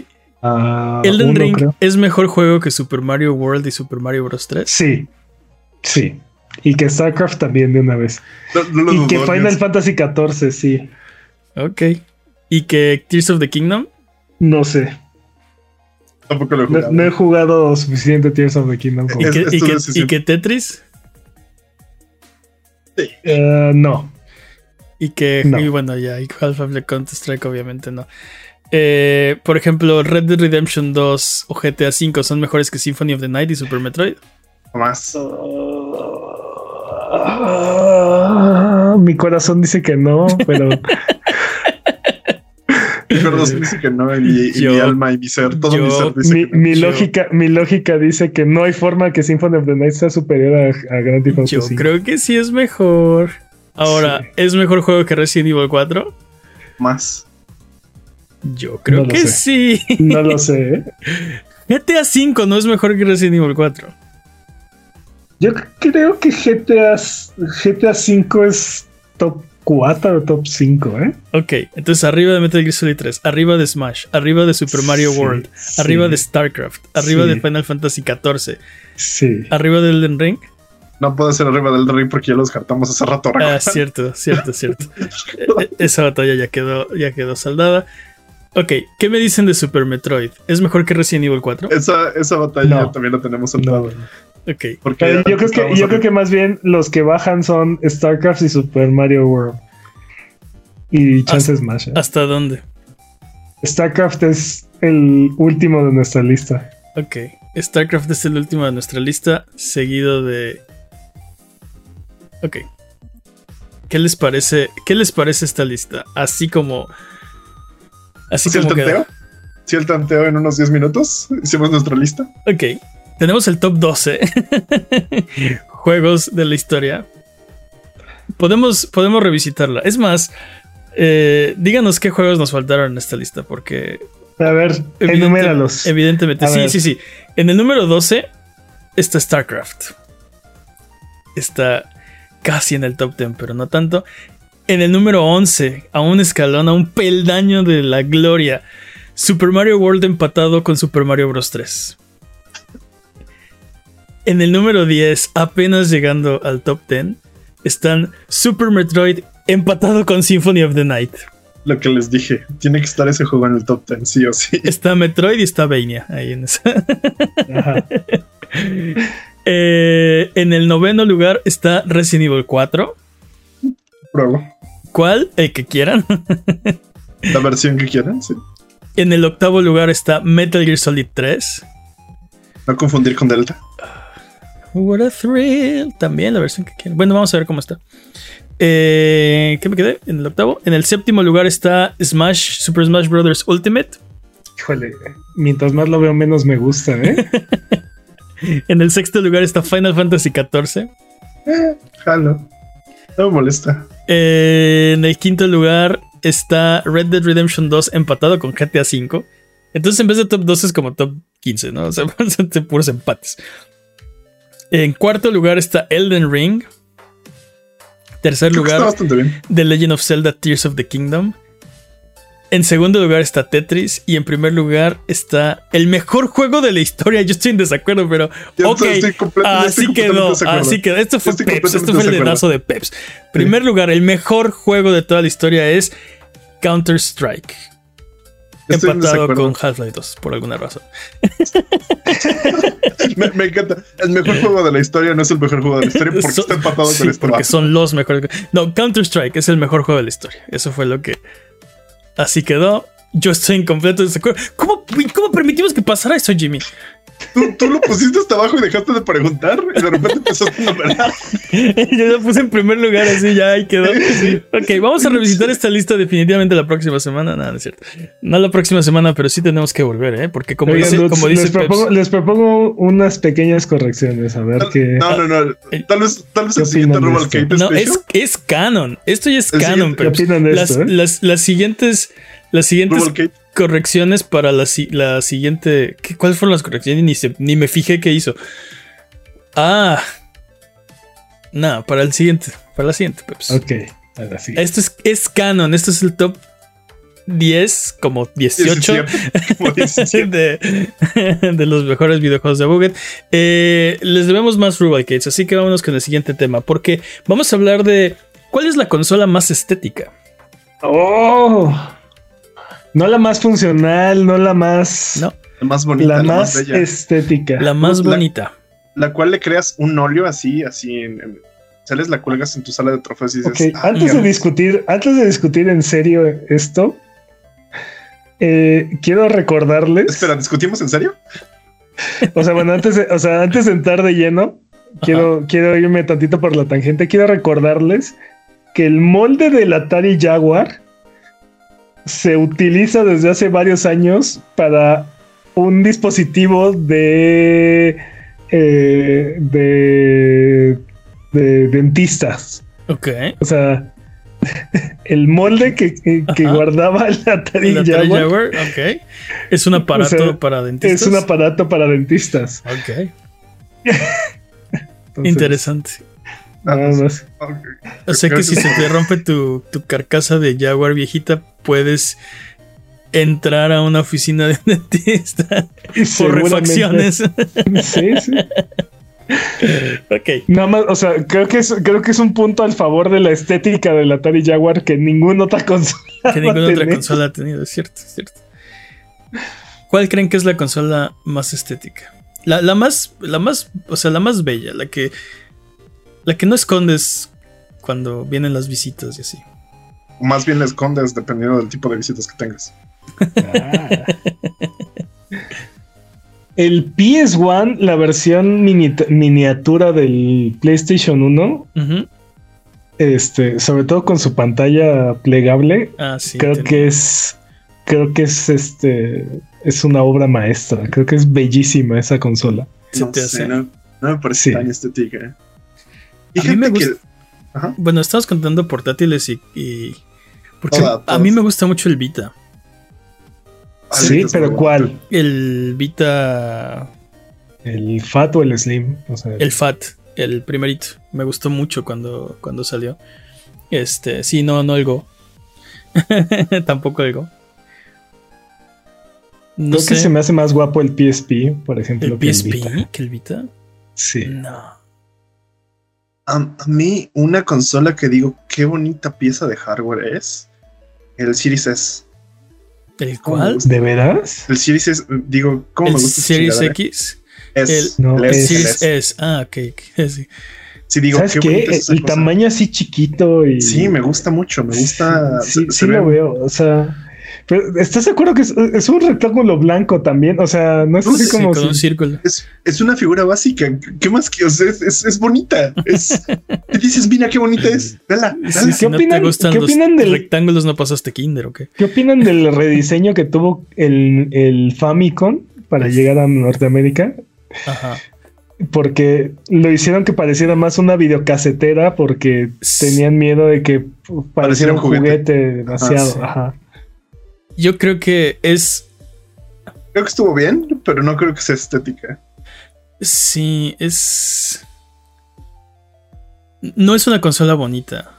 Ah, ¿Elden uno, Ring creo. es mejor juego que Super Mario World y Super Mario Bros. 3? Sí. Sí. Y que StarCraft también de una vez. No, no lo Y que Final Dios. Fantasy XIV, sí. Ok. ¿Y que Tears of the Kingdom? No sé. Tampoco lo he No, jugado. no he jugado suficiente Tears of the Kingdom. como- ¿Y Es- que, y que- decisión. y que Tetris? Sí. Eh, no. Y que, No. y bueno, ya, y Half-Life Counter-Strike, obviamente no. Eh, por ejemplo, Red Dead Redemption 2 o GTA V son mejores que Symphony of the Night y Super Metroid. Más. Ah, mi corazón dice que no, pero Mi corazón dice que no, y mi, y Yo- mi alma y mi ser, todo mi ser dice mi, que no. mi Yo- lógica, mi lógica dice que no hay forma que Symphony of the Night sea superior a, a Grand Theft Auto Yo 5. creo que sí es mejor. Ahora, Sí. ¿es mejor juego que Resident Evil 4? Más. Yo creo No que sé. sí. No lo sé. ¿eh? GTA V no es mejor que Resident Evil 4. Yo creo que GTA, GTA 5 es top 4 o top 5, ¿eh? Ok, entonces arriba de Metal Gear Solid 3, arriba de Smash, arriba de Super Mario Sí, World, sí, arriba de StarCraft, arriba Sí. de Final Fantasy XIV, Sí. arriba de Elden Ring. No puedo ser arriba del ring porque ya los descartamos hace rato. Ah, cierto, cierto, cierto. E- e- Esa batalla ya quedó, ya quedó saldada. Ok, ¿qué me dicen de Super Metroid? ¿Es mejor que Resident Evil 4? Esa, esa batalla No. también la tenemos en No. lado. Ok. Porque yo creo que, estábamos yo creo arriba. que más bien los que bajan son StarCraft y Super Mario World. Y Chance Smash. ¿eh? ¿Hasta dónde? StarCraft es el último de nuestra lista. Ok. StarCraft es el último de nuestra lista, seguido de. Ok. ¿Qué les parece? ¿Qué les parece esta lista? Así como. Así ¿Sí el como tanteo? ¿Sí el tanteo en unos 10 minutos? Hicimos nuestra lista. Ok. Tenemos el top 12 juegos de la historia. Podemos, podemos revisitarla. Es más, eh, díganos qué juegos nos faltaron en esta lista, porque A ver, Evidente- enuméralos. Evidentemente, A sí, ver. sí, sí. En el número 12 está StarCraft. Está casi en el top 10, pero no tanto. En el número 11, a un escalón, a un peldaño de la gloria, Super Mario World empatado con Super Mario Bros. 3. En el número 10, apenas llegando al top 10, están Super Metroid empatado con Symphony of the Night. Lo que les dije. Tiene que estar ese juego en el top 10, sí o sí. Está Metroid y está Vania ahí en esa. Ajá. Eh, en el noveno lugar está Resident Evil 4. Pruebo. ¿Cuál? El que quieran. La versión que quieran, sí. En el octavo lugar está Metal Gear Solid 3. No confundir con Delta. What a thrill. También la versión que quieran. Bueno, vamos a ver cómo está. Eh, ¿Qué me quedé? En el octavo. En el séptimo lugar está Smash, Super Smash Bros. Ultimate. Híjole, mientras más lo veo, menos me gusta, ¿eh? En el sexto lugar está Final Fantasy XIV. Eh, jalo. No me molesta. Eh, en el quinto lugar está Red Dead Redemption 2 empatado con GTA V. Entonces en vez de top 12 es como top 15, ¿no? O sea, son puros empates. En cuarto lugar está Elden Ring. Tercer Creo lugar, bastante. The Legend of Zelda Tears of the Kingdom. En segundo lugar está Tetris. Y en primer lugar está el mejor juego de la historia. Yo estoy en desacuerdo, pero Yo ok. estoy estoy Así quedó, así quedó. Esto fue Estoy Peps. Esto fue el dedazo de Peps. Primer lugar, el mejor juego de toda la historia es Counter-Strike. Estoy en Empatado con Half-Life 2, por alguna razón. Me, me encanta. El mejor juego de la historia no es el mejor juego de la historia porque Son- está empatado sí, con este porque son los mejores. No, Counter-Strike es el mejor juego de la historia. Eso fue lo que. Así quedó. Yo estoy en completo desacuerdo. ¿Cómo, cómo permitimos que pasara eso, Jimmy? ¿Tú, tú lo pusiste hasta abajo y dejaste de preguntar y de repente empezaste a nombrar. Yo lo puse en primer lugar, así ya ahí quedó. Ok, vamos a revisitar esta lista definitivamente la próxima semana. No, no es cierto. No la próxima semana, pero sí tenemos que volver, ¿eh? Porque como Oigan, dice, como dice les, Peps, propongo, les propongo unas pequeñas correcciones, a ver qué. No, no, no. Tal vez, tal vez ¿Qué el siguiente Robo? Arcade No, es, canon. Esto ya es El canon, ¿Qué opinan de Las, esto, eh? las, las siguientes. Las siguientes. Correcciones para la, si- la siguiente. ¿qué- ¿Cuáles fueron las correcciones? Ni, se- ni me fijé qué hizo. Ah. No, para el siguiente. Para la siguiente, Peps. Ok, ahora sí. Esto es, es canon. Esto es el top 10, como 18 17, como 17. de, de los mejores videojuegos de Buget. Eh, les debemos más Rubalcates, así que vámonos con el siguiente tema. Porque vamos a hablar de cuál es la consola más estética. Oh, no la más funcional, no la más. No, La más bonita, la, la, más, más, bella. estética. la más La- bonita. La cual le creas un óleo así, así en, en- sales, la cuelgas en tu sala de trofeos y dices. "Ah, antes de mira". discutir, antes de discutir en serio esto, eh, quiero recordarles. Espera, ¿discutimos en serio? O sea, bueno, antes de, o sea, antes de entrar de lleno, quiero, quiero irme tantito por la tangente. Quiero recordarles que el molde del Atari Jaguar se utiliza desde hace varios años para un dispositivo de, eh, de, de dentistas. Ok. O sea, el molde que, que- guardaba el Atari, El Atari Jaguar Jaguar, ok. Es un aparato O sea, para dentistas. es un aparato para dentistas. Ok. Entonces, Interesante. Nada más. Ok. O sea que si se te rompe tu, tu carcasa de Jaguar viejita, puedes entrar a una oficina de dentista Y por refacciones. Sí, sí. ok. Nada más, o sea, creo que, es, creo que es un punto al favor de la estética del Atari Jaguar que ninguna otra consola. Que ninguna otra consola ha tenido, es cierto, es cierto. ¿Cuál creen que es la consola más estética? La, la, más, la más, o sea, la más bella, la que, la que no escondes cuando vienen las visitas y así. Más bien la escondes dependiendo del tipo de visitas que tengas. Ah. El PS1, la versión mini miniatura del PlayStation 1, uh -huh. este, sobre todo con su pantalla plegable, ah, sí, creo que es, creo que es este, es una obra maestra. Creo que es bellísima esa consola. No te sé, hace. no, no me parece Sí. tan estética. Y A mí me gente que- gusta- Ajá. Bueno, estabas contando portátiles y. y- porque a mí me gusta mucho el Vita. Ah, sí, pero ¿cuál? El Vita. ¿El Fat o el Slim? O sea, El FAT, el primerito. Me gustó mucho cuando, cuando salió. Este, sí, no, no el Go. Tampoco el Go. No creo sé. que se me hace más guapo el PSP, por ejemplo. ¿El que PSP Vita. que el Vita? Sí. No. A, a mí, una consola que digo, qué bonita pieza de hardware es. El Series S. ¿El ¿Cómo me cuál? ¿De veras? El Series S, digo, ¿cómo ¿El me gusta Series? X? Es, No, el El S, el Series S. S. Ah, ok. ok, sí. Sí, digo, ¿Sabes qué qué? El cosa. tamaño así chiquito y. Sí, me gusta mucho, me gusta. Sí, sí, se- sí se lo ve- veo. O sea. Pero, ¿estás de acuerdo que es, es un rectángulo blanco también? O sea, no es así Sí, como con un círculo. Es, es una figura básica. ¿Qué más que? O sea, es, es, es bonita. Es, te dices, mira qué bonita es. Vela, Sí, vela. si no opinan- te gustan qué los opinan del- rectángulos, no pasaste Kinder, ¿o qué? ¿Qué opinan del rediseño que tuvo el, el Famicom para llegar a Norteamérica? Ajá. Porque lo hicieron que pareciera más una videocasetera porque Sí. tenían miedo de que pareciera un un juguete. juguete, demasiado. sí. Ajá. Yo creo que es. Creo que estuvo bien, pero no creo que sea estética. Sí, es. No es una consola bonita.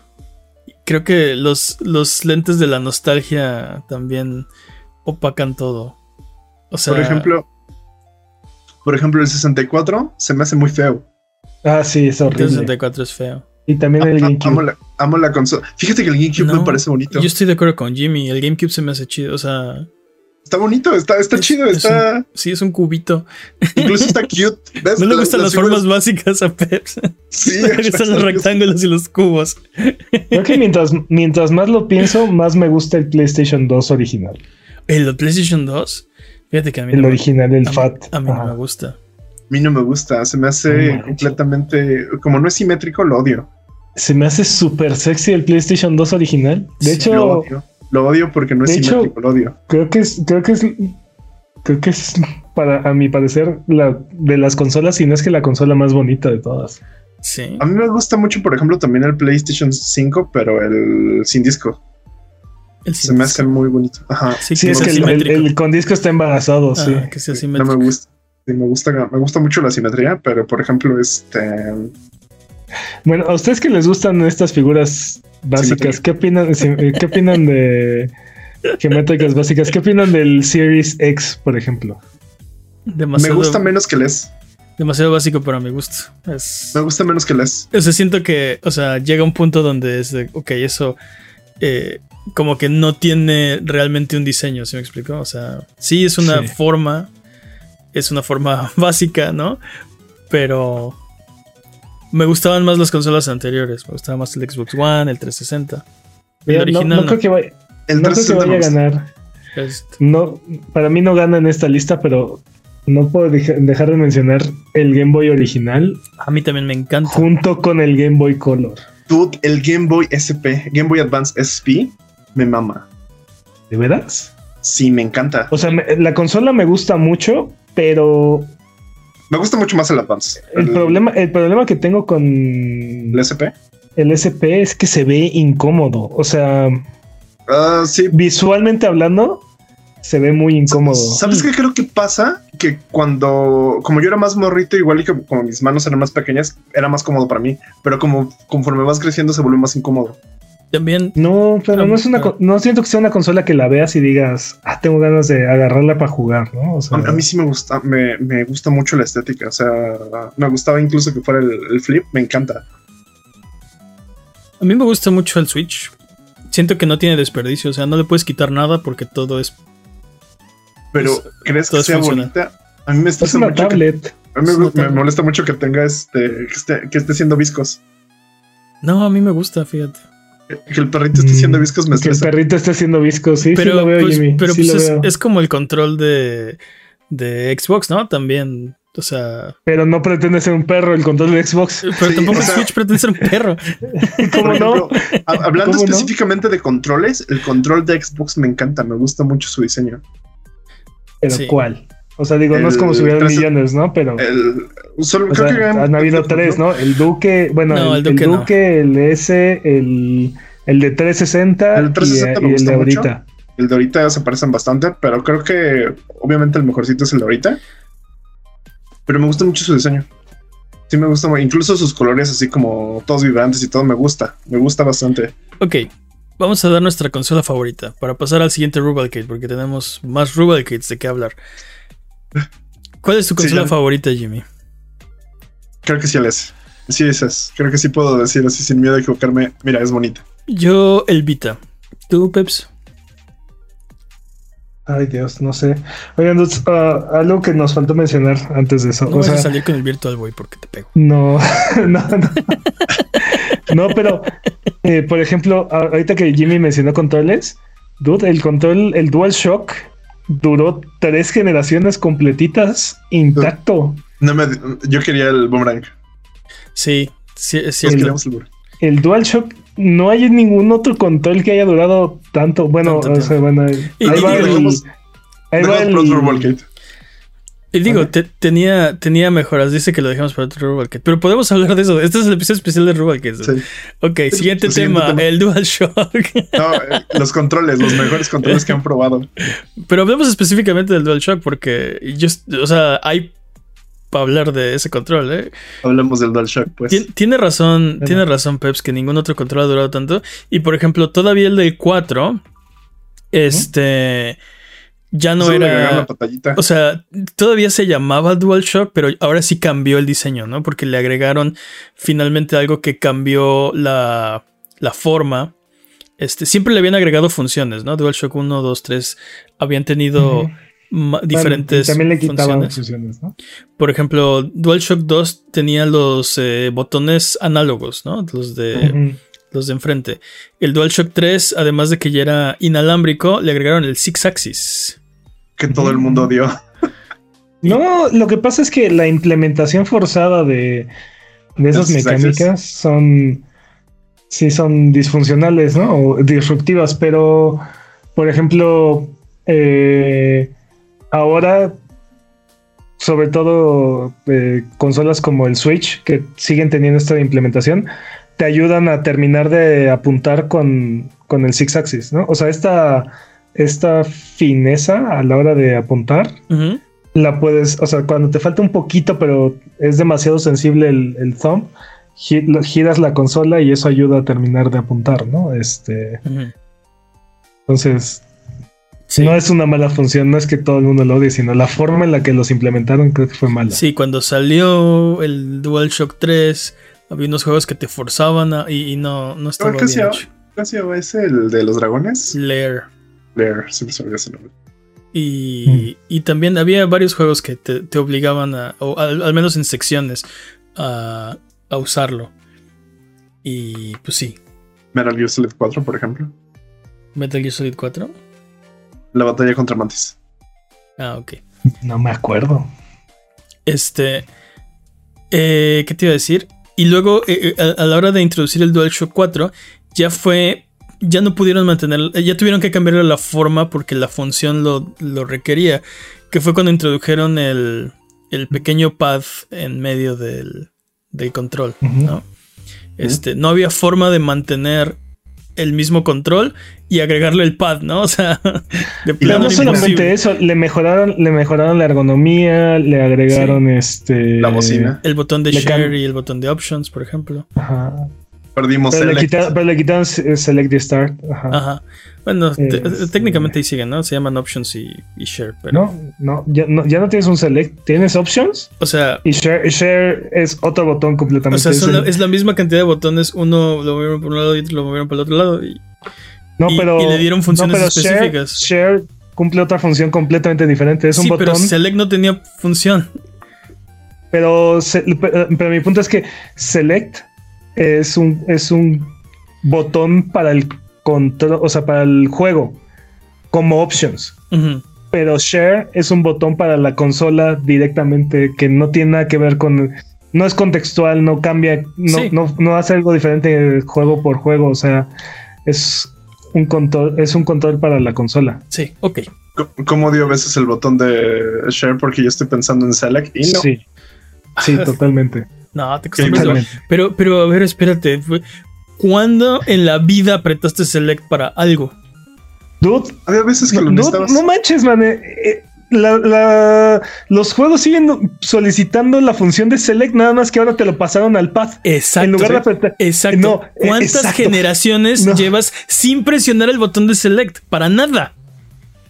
Creo que los, los lentes de la nostalgia también opacan todo. O sea, Por ejemplo, por ejemplo, el 64 se me hace muy feo. Ah, sí, es el horrible. 64 es feo. Y también el GameCube. amo, la, amo la consola. Fíjate que el GameCube No, me parece bonito. Yo estoy de acuerdo con Jimmy. El GameCube se me hace chido. O sea, Está bonito, está, está Es- chido, es está. sí, es un cubito. Incluso está cute. ¿Ves? No le gustan las, formas básicas a Pep. Sí, le gustan los rectángulos y los cubos. Creo que mientras, mientras más lo pienso, más me gusta el PlayStation 2 original. El PlayStation 2. Fíjate que a mí, El no, me- original, el a FAT. a mí no me gusta. A mí no me gusta. Se me hace completamente. Como no es simétrico, lo odio. Se me hace súper sexy el PlayStation 2 original. De Sí, hecho, Lo odio. Lo odio porque no es hecho- simétrico, lo odio. creo que es, creo que es, creo que es para a mi parecer la de las consolas, si no es que la consola más bonita de todas. Sí. A mí me gusta mucho, por ejemplo, también el PlayStation 5, pero el sin disco. El Se me hace muy bonito. Ajá. Sí, Sí, que es que el, el- simétrico. el con disco está embarazado, sí. Ah, que sea No simétrico. me gusta. Sí, me gusta, me gusta mucho la simetría, pero por ejemplo, este Bueno, a ustedes que les gustan estas figuras básicas. ¿qué opinan, eh, ¿qué opinan de geométricas básicas? ¿Qué opinan del Series X, por ejemplo? Demasiado, me gusta menos que les. demasiado básico para mi gusto. Es, Me gusta menos que les. o sea, siento que, o sea, llega un punto donde es de, ok, eso eh, como que no tiene realmente un diseño, ¿sí me explico? O sea, sí es una Sí. forma, es una forma básica, ¿no? Pero me gustaban más las consolas anteriores, me gustaba más el Xbox One, el 360. El Mira, no, original no no. creo que vaya, El no creo que 360 vaya a ganar. Este, No, para mí no gana en esta lista, pero no puedo deja- dejar de mencionar el Game Boy original a mí también me encanta. junto con el Game Boy Color. Dude, el Game Boy SP, Game Boy Advance SP, me mama. ¿De veras? Sí, me encanta. O sea, me- la consola me gusta mucho, pero Me gusta mucho más el Advance. el problema, el problema que tengo con El SP. el SP es que se ve incómodo. O sea, Ah, sí. visualmente hablando, se ve muy incómodo. ¿Sabes qué creo que pasa? Que cuando, como yo era más morrito, igual y que como mis manos eran más pequeñas, era más cómodo para mí. Pero como conforme vas creciendo, se vuelve más incómodo. También. No, pero no es una. No siento que sea una consola que la veas y digas, ah, tengo ganas de agarrarla para jugar, ¿no? O sea, a, mí sí me gusta, me, me, gusta mucho la estética. O sea, me gustaba incluso que fuera el, flip, me encanta. A mí me gusta mucho el Switch. Siento que no tiene desperdicio, o sea, no le puedes quitar nada porque todo es. Pero, ¿crees que sea bonita? A mí me está una tablet. a mí me, molesta mucho que tenga este, que esté, que esté siendo viscos. No, a mí me gusta, fíjate. Que el perrito esté haciendo mm, viscos me estresa. Que el perrito esté haciendo viscos, sí, pero, sí lo veo, pues, Jimmy. Pero pues es, como el control de, de Xbox, ¿no? También, o sea... Pero no pretende ser un perro el control de Xbox. Pero tampoco Switch pretende ser un perro. ¿Cómo no? hablando específicamente de controles, el control de Xbox me encanta, me gusta mucho su diseño. ¿Pero cuál? O sea, digo, no es como si hubieran millones, ¿no? Pero. El, solo, creo que han habido tres, ¿no? El Duque, bueno, el, Duque, el, S, el, el de 360, el 360 y, el de ahorita. El de ahorita se parecen bastante, pero creo que obviamente el mejorcito es el de ahorita. Pero me gusta mucho su diseño. Sí, me gusta, incluso sus colores así como todos vibrantes y todo, me gusta, me gusta bastante. Ok, vamos a dar nuestra consola favorita para pasar al siguiente Rubalcade, porque tenemos más Rubalcades de qué hablar. ¿Cuál es tu consola favorita, Jimmy? Creo que sí es. Sí, es. Creo que sí puedo decir así sin miedo a equivocarme. Mira, es bonita. Yo, el Vita. ¿Tú, Peps? Ay, Dios, no sé. Oigan, ah, algo que nos faltó mencionar antes de eso. No o vas a salir con el Virtual Boy porque te pego. No, no, no. no, pero, eh, por ejemplo, ahorita que Jimmy mencionó controles, dude, el control, el Dual Shock duró tres generaciones completitas intacto. No me, yo quería el boomerang. Sí, sí, sí el, el, el DualShock no hay ningún otro control que haya durado tanto. Bueno, o sea, bueno, ahí, va el, ahí va el, y digo, tenía, tenía mejoras. Dice que lo dejamos para otro Rubalcade. Pero podemos hablar de eso. Este es el episodio especial de Rubalcade. Sí. Ok, siguiente, tema, el DualShock. No, eh, los controles, los mejores controles que han probado. Pero hablemos específicamente del DualShock porque yo, o sea, hay para hablar de ese control, ¿eh? Hablemos del DualShock, pues. tiene razón, tiene razón, Peps, que ningún otro control ha durado tanto. Y por ejemplo, todavía el del 4, este ya no era. O sea, todavía se llamaba DualShock, pero ahora sí cambió el diseño, ¿no? Porque le agregaron finalmente algo que cambió la, la forma. Este, siempre le habían agregado funciones, ¿no? DualShock 1, 2, 3 habían tenido diferentes también le quitaban funciones. ¿no? Por ejemplo, DualShock 2 tenía los eh, botones análogos, ¿no? Los de. Los de enfrente. El DualShock 3, además de que ya era inalámbrico, le agregaron el Six Axis que todo el mundo dio. No, lo que pasa es que la implementación forzada de, esas mecánicas son. Sí, son disfuncionales, ¿no? O disruptivas, pero. Por ejemplo. Eh, ahora. Sobre todo. Eh, consolas como el Switch, que siguen teniendo esta implementación. Te ayudan a terminar de apuntar con, con el Six Axis, ¿no? O sea, esta esta fineza a la hora de apuntar, la puedes, o sea, cuando te falta un poquito, pero es demasiado sensible el, el thumb, giras la consola y eso ayuda a terminar de apuntar, ¿no? Este. Entonces, no es una mala función, no es que todo el mundo lo odie, sino la forma en la que los implementaron creo que fue mala. Sí, cuando salió el DualShock 3, había unos juegos que te forzaban y, no, no estaba bien hecho. es el de los dragones? Lair. Ese nombre. Y, y, también había varios juegos que te, obligaban a, o al, menos en secciones, a, a, usarlo. Y pues sí. Metal Gear Solid 4, por ejemplo. Metal Gear Solid 4. La batalla contra Mantis. Ah, ok. No me acuerdo. Este. Eh, ¿Qué te iba a decir? Y luego, eh, eh, a, a, la hora de introducir el DualShock 4, ya fue ya no pudieron mantener, ya tuvieron que cambiar la forma porque la función lo, requería, que fue cuando introdujeron el, el pequeño pad en medio del, del control, ¿no? Este, no había forma de mantener el mismo control y agregarle el pad, ¿no? O sea, de plano no solamente eso, le mejoraron, le mejoraron la ergonomía, le agregaron este la bocina, el botón de share y el botón de options, por ejemplo. Ajá. Perdimos Pero le, Select. quitaron, pero le quitaron se- Select y Start. Ajá. Ajá. Bueno, te- Este- técnicamente ahí siguen, ¿no? Se llaman options y, y share, pero. No, no ya, no, ya no tienes un Select, tienes Options O sea, y Share, share es otro botón o completamente. sea Es son el- la- es la misma cantidad de botones. Uno lo movieron por un lado y otro lo movieron por el otro lado. Y, no, y- pero, y le dieron funciones no, pero Share- específicas. Share, cumple otra función completamente diferente. Es un sí, botón. pero Select no tenía función. Pero, pero, pero mi punto es que Select es un, es un botón para el control, o sea, para el juego, como options. Pero Share es un botón para la consola directamente que no tiene nada que ver con. No es contextual, no cambia, no, Sí. no, no hace algo diferente juego por juego. O sea, es un control, es un control para la consola. Sí, ok. ¿Cómo dio a veces el botón de share? Porque yo estoy pensando en select y no. Sí. Sí, totalmente. No, te. Totalmente. Pero, pero a ver, espérate. ¿Cuándo en la vida apretaste Select para algo? Dude, Había veces que lo No, necesitabas. no manches, man. eh, eh, la- la- los juegos siguen solicitando la función de select, nada más que ahora te lo pasaron al pad. Exacto. en lugar de apretar. Exacto. No, eh, ¿Cuántas exacto. generaciones No. llevas sin presionar el botón de select? Para nada.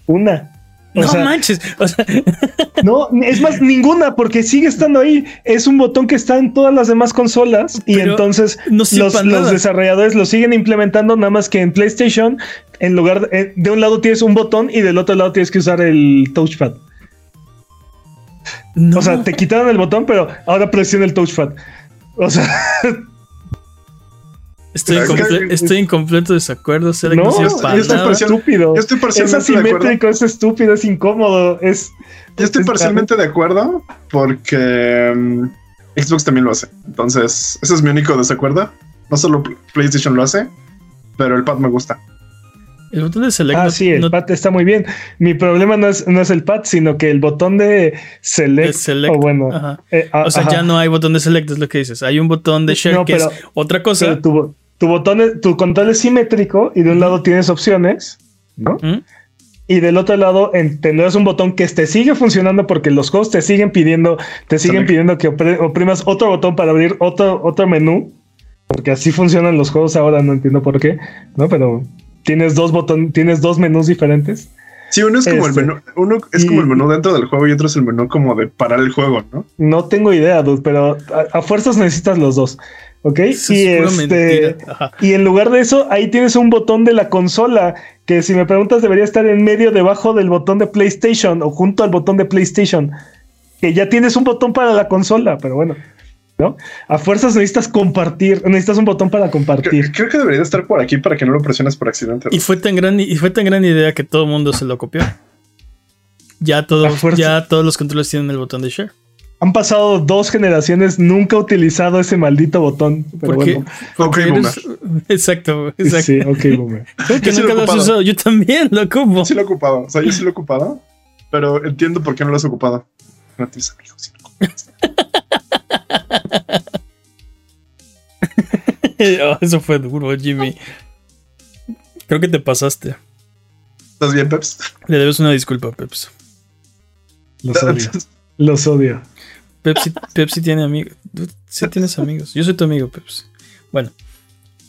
Una. O no sea, manches. O sea, no, es más, ninguna, porque sigue estando ahí. Es un botón que está en todas las demás consolas. Y entonces no los, los desarrolladores lo siguen implementando, nada más que en PlayStation, en lugar de, eh, de un lado tienes un botón y del otro lado tienes que usar el touchpad. no. O sea, te quitaron el botón, pero ahora presiona el touchpad. O sea, estoy, en Es que- comple- estoy en completo desacuerdo. No, es para yo estoy nada. estúpido. yo estoy Es parcialmente de acuerdo. asimétrico, es estúpido, es incómodo, es... Yo estoy es- parcialmente de acuerdo porque mm, Xbox también lo hace. Entonces, ese es mi único desacuerdo. No solo Pl- PlayStation lo hace, pero el pad me gusta. El botón de select. Ah, no- sí, el no- pad está muy bien. Mi problema no es, no es el pad, sino que el botón de select, select. o bueno, Ajá. eh, ah, O sea, ajá. ya no hay botón de select, es lo que dices. Hay un botón de share No, que pero- es otra cosa. Pero tu, bo- tu botón, es- tu control es simétrico y de un lado tienes opciones, ¿no? ¿Mm? Y del otro lado en- tendrás un botón que te sigue funcionando porque los juegos te siguen pidiendo, te siguen pidiendo que oprimas otro botón para abrir otro, otro menú. Porque así funcionan los juegos ahora, no entiendo por qué, ¿no? Pero tienes dos botones, tienes dos menús diferentes. Sí, uno es como Este, el menú, uno es y- como el menú dentro del juego y otro es el menú como de parar el juego, ¿no? No tengo idea, dude, pero a, a fuerzas necesitas los dos. ¿Ok? Eso y es este. Y en lugar de eso, ahí tienes un botón de la consola que si me preguntas debería estar en medio debajo del botón de PlayStation o junto al botón de PlayStation. Que ya tienes un botón para la consola, pero bueno, ¿no? A fuerzas necesitas compartir, necesitas un botón para compartir. Creo que debería estar por aquí para que no lo presiones por accidente. Y fue tan gran y fue tan gran idea que todo el mundo se lo copió. Ya todos, ya todos los controles tienen el botón de share. Han pasado dos generaciones, nunca he utilizado ese maldito botón. Pero bueno. porque Ok, eres- exacto, exacto. Sí, ok, boomer. Creo que Yo sí lo nunca lo he has usado. Yo también lo ocupo. Sí lo he ocupado. O sea, yo sí lo he ocupado, pero entiendo por qué no lo has ocupado. No tienes amigos. sí lo ocupas. Oh, eso fue duro, Jimmy. Creo que te pasaste. ¿Estás bien, Peps? Le debes una disculpa, Peps. Los odio. Los odio. Pepsi, Pepsi tiene amigos. Tú sí tienes amigos. Yo soy tu amigo, Pepsi. Bueno.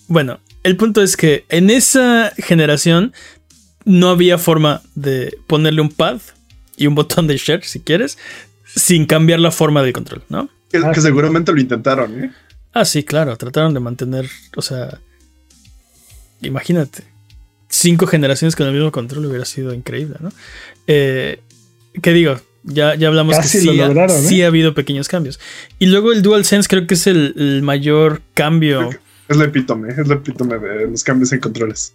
Bueno, el punto es que en esa generación no había forma de ponerle un pad y un botón de share, si quieres, sin cambiar la forma del control, ¿no? Que, Ah, que sí. seguramente lo intentaron, ¿eh? Ah, sí, claro. Trataron de mantener, o sea, imagínate, cinco generaciones con el mismo control hubiera sido increíble, ¿no? Eh, ¿Qué digo? Ya, ya hablamos Casi que sí, lo ha- lograron, ¿eh? sí ha habido pequeños cambios. Y luego el DualSense creo que es el, el mayor cambio. Es la epítome, es la epítome de los cambios en controles.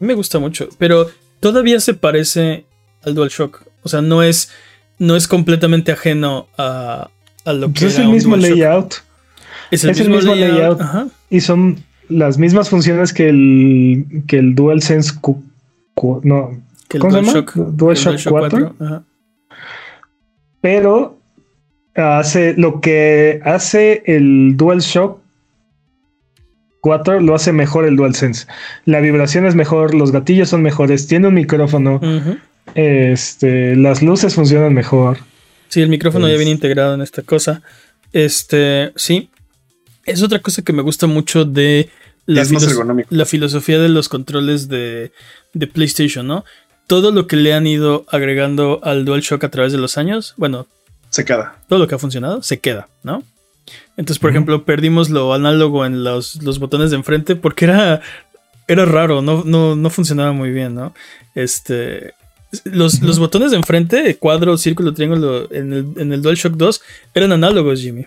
Me gusta mucho, pero todavía se parece al DualShock. O sea, no es, no es completamente ajeno a, a lo que Pues es el mismo DualShock. layout Es el es el mismo, layout. layout. Ajá. y son las mismas funciones que el, que el DualSense Q, Q- no, Que el ¿Cómo se llama? DualShock, DualShock 4. Ajá. pero hace lo que hace el DualShock 4 lo hace mejor el DualSense. La vibración es mejor, los gatillos son mejores, tiene un micrófono, este, las luces funcionan mejor. Sí, el micrófono ya viene integrado en esta cosa. Este, sí. Es otra cosa que me gusta mucho de la, filos- filosofía de los controles de, de PlayStation, ¿no? Todo lo que le han ido agregando al DualShock a través de los años, bueno, Se queda. todo lo que ha funcionado se queda, ¿no? Entonces, por ejemplo, perdimos lo análogo en los, los botones de enfrente porque era, era raro, no, no, no funcionaba muy bien, ¿no? Este. Los, los botones de enfrente, cuadro, círculo, triángulo, en el, en el DualShock 2, eran análogos, Jimmy.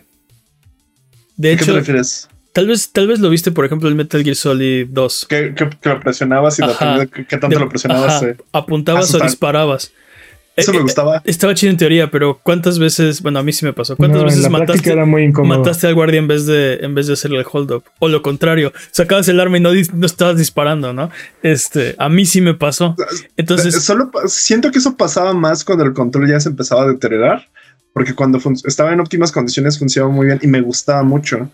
De ¿A qué te hecho, refieres? tal vez, tal vez lo viste, por ejemplo, el Metal Gear Solid 2. ¿Qué, qué- que lo presionabas y Ajá. tanto De- lo presionabas? ajá, eh, apuntabas o disparabas. Eso Eh, me eh, gustaba. Estaba chido en teoría, pero ¿cuántas veces, bueno, a mí sí me pasó, ¿cuántas No, veces mataste, era muy incómodo. mataste al guardia en vez de en vez de hacerle el hold up? O lo contrario, sacabas el arma y no, no estabas disparando, ¿no? Este, a mí sí me pasó. Eh, Entonces, Solo siento que eso pasaba más cuando el control ya se empezaba a deteriorar, porque cuando estaba en óptimas condiciones funcionaba muy bien y me gustaba mucho.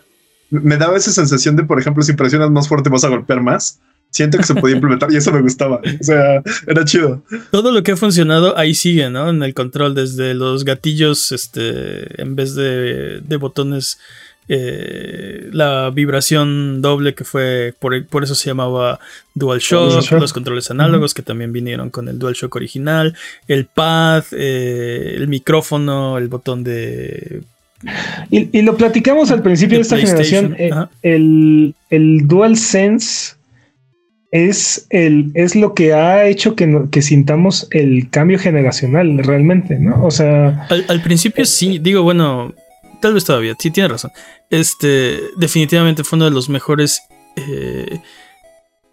Me- Me daba esa sensación de, por ejemplo, si presionas más fuerte vas a golpear más. Siento que se podía implementar y eso me gustaba. O sea, era chido. todo lo que ha funcionado ahí sigue, ¿no? En el control, desde los gatillos, este, en vez de, de botones, eh, la vibración doble que fue, por, por eso se llamaba DualShock, DualShock. los controles análogos que también vinieron con el DualShock original, el pad, eh, el micrófono, el botón de... Y, y lo platicamos al principio De de esta generación. eh, el, el DualSense es, el, es lo que ha hecho que, no- que sintamos el cambio generacional realmente, ¿no? O sea, Al, al principio sí, digo, bueno, tal vez todavía, sí, tiene razón. Este, definitivamente fue uno de los mejores... eh,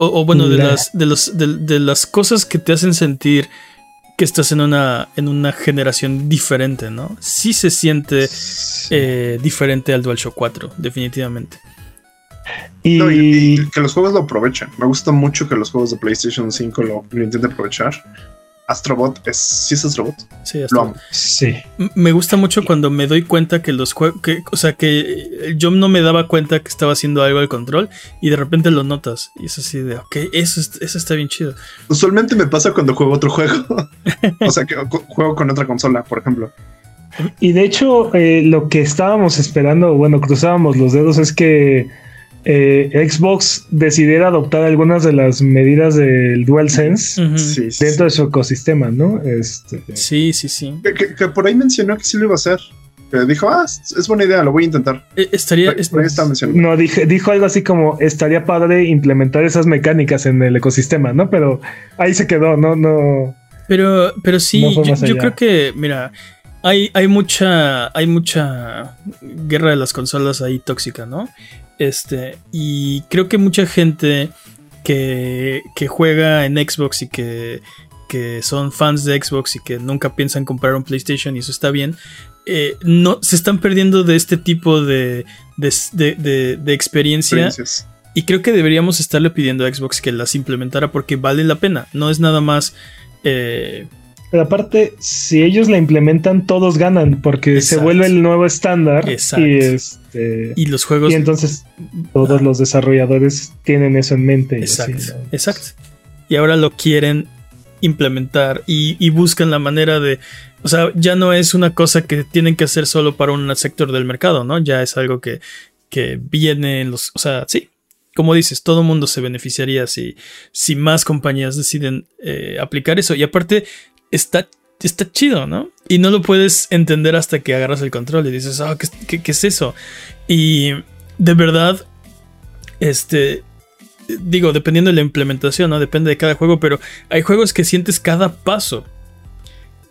o, o bueno, de La- las, de, los, de, de las cosas que te hacen sentir que estás en una, en una generación diferente, ¿no? Sí se siente eh, diferente al DualShock 4, definitivamente. Y, No, y, y que los juegos lo aprovechan. Me gusta mucho que los juegos de PlayStation 5 lo, lo intenten aprovechar. Astrobot es. ¿Sí es Astrobot? Sí, amo. sí. Me gusta mucho cuando me doy cuenta que los juegos, o sea, que eh, yo no me daba cuenta que estaba haciendo algo al control y de repente lo notas. Y es así de, ok, eso, es- eso está bien chido. Usualmente me pasa cuando juego otro juego. o sea, que juego con otra consola, por ejemplo. Y de hecho, eh, lo que estábamos esperando, bueno, cruzábamos los dedos, es que eh, Xbox decidiera adoptar algunas de las medidas del DualSense Ujú. Sí, sí. dentro de su ecosistema, ¿no? Este, Sí, sí, sí. Que, que- que por ahí mencionó que sí lo iba a hacer. Que dijo, ah, es, buena idea, lo voy a intentar. Eh, Estaría, Por, es- por ahí estaba mencionando. No, dije, dijo algo así como estaría padre implementar esas mecánicas en el ecosistema, ¿no? Pero ahí se quedó, no, no. Pero, pero sí, No yo, creo que, mira, hay, hay mucha, hay mucha guerra de las consolas ahí tóxica, ¿no? Este, y creo que mucha gente que, que juega en Xbox y que, que son fans de Xbox y que nunca piensan comprar un PlayStation y eso está bien, eh, no, se están perdiendo de este tipo de, de, de- experiencia y creo que deberíamos estarle pidiendo a Xbox que las implementara porque vale la pena. No es nada más. eh, Pero aparte, si ellos la implementan, todos ganan, porque Exacto. se vuelve el nuevo estándar. Exacto. Y este. y los juegos. Y entonces todos los desarrolladores tienen eso en mente. exacto. así, ¿no? Exacto. Y ahora lo quieren implementar y, y buscan la manera de. O sea, ya no es una cosa que tienen que hacer solo para un sector del mercado, ¿no? Ya es algo que, que viene en los. O sea, sí. Como dices, todo mundo se beneficiaría si, si más compañías deciden eh, aplicar eso. Y aparte, está, está chido, ¿no? Y no lo puedes entender hasta que agarras el control y dices, ah, ¿qué, qué, qué es eso? Y de verdad, este, digo, dependiendo de la implementación, ¿no? Depende de cada juego, pero hay juegos que sientes cada paso.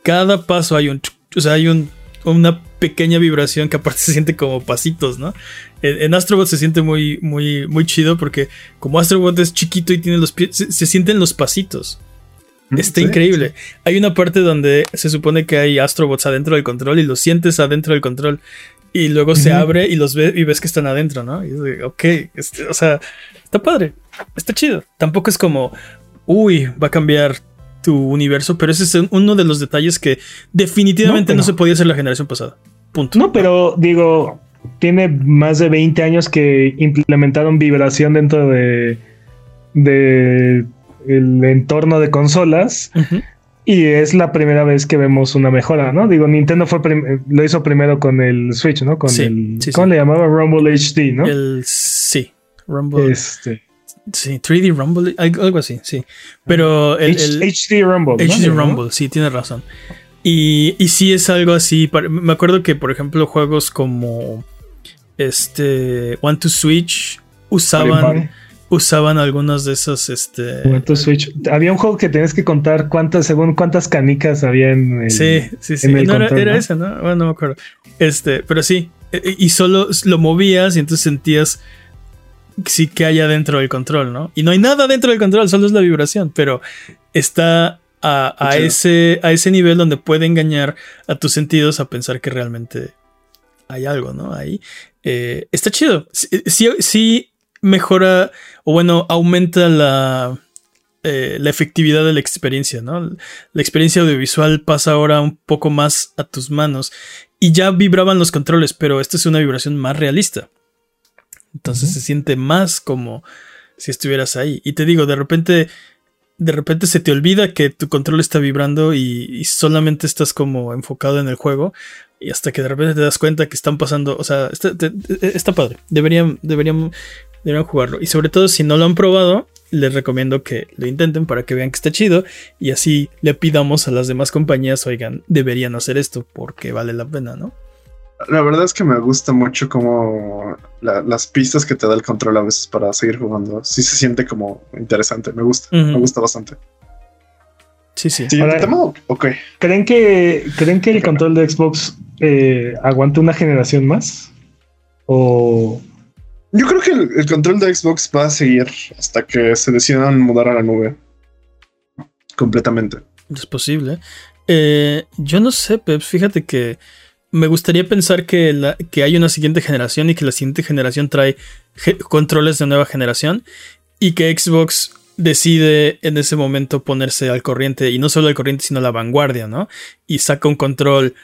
Cada paso hay un, o sea, hay un, una pequeña vibración que aparte se siente como pasitos, ¿no? En, Astrobot se siente muy, muy, muy chido porque como Astrobot es chiquito y tiene los pies, se sienten los pasitos. Está Sí, increíble. Hay una parte donde se supone que hay Astrobots adentro del control y los sientes adentro del control. Y luego se abre y los ves y ves que están adentro, ¿no? Y es de, ok, este, o sea, está padre, está chido. Tampoco es como, uy, va a cambiar tu universo, pero ese es uno de los detalles que definitivamente no, se podía hacer la generación pasada. Punto. No, pero digo, tiene más de 20 años que implementaron vibración dentro de, de el entorno de consolas y es la primera vez que vemos una mejora, ¿no? Digo, Nintendo fue prim- lo hizo primero con el Switch, ¿no? Con Sí, el sí, ¿cómo sí. le llamaba Rumble HD, ¿no? El sí, Rumble. Este Sí, 3D Rumble, algo, así, sí. Pero el, el- HD Rumble. HD ¿no? Rumble, sí, tienes razón. Y, y sí es algo así. me acuerdo que, por ejemplo, juegos como este One to Switch usaban. Usaban algunos de esos. Este, Switch. Había un juego que tenías que contar cuántas, según cuántas canicas había en el. sí, sí, sí. en el No, era, control, era ¿no? ese, ¿no? Bueno, no me acuerdo. Este, pero sí. e- e- Y solo lo movías y entonces sentías sí que hay adentro del control, ¿no? Y no hay nada dentro del control, solo es la vibración, pero está a, a ese, a ese nivel donde puede engañar a tus sentidos a pensar que realmente hay algo, ¿no? Ahí. Eh, está chido. Sí, sí- sí mejora, o bueno, aumenta la, eh, la efectividad de la experiencia, ¿no? La experiencia audiovisual pasa ahora un poco más a tus manos. Y ya vibraban los controles, pero esta es una vibración más realista. Entonces se siente más como si estuvieras ahí. Y te digo, de repente, de repente se te olvida que tu control está vibrando y, y solamente estás como enfocado en el juego. Y hasta que de repente te das cuenta que están pasando. O sea, está, te- está padre. Deberían, deberían, deberían jugarlo. Y sobre todo, si no lo han probado, les recomiendo que lo intenten para que vean que está chido. Y así le pidamos a las demás compañías, oigan, deberían hacer esto porque vale la pena, ¿no? La verdad es que me gusta mucho como la- las pistas que te da el control a veces para seguir jugando. Sí se siente como interesante. Me gusta. Me gusta bastante. Sí, sí. Siguiente Ahora- tema. Ok. ¿Creen que, ¿Creen que el control de Xbox eh, aguante una generación más? O. Yo creo que el, control de Xbox va a seguir hasta que se decidan mudar a la nube. Completamente. Es posible. Eh, yo no sé, Peps. Fíjate que me gustaría pensar que, que hay una siguiente generación y que la siguiente generación trae controles de nueva generación y que Xbox decide en ese momento ponerse al corriente y no solo al corriente sino a la vanguardia, ¿no? Y saca un control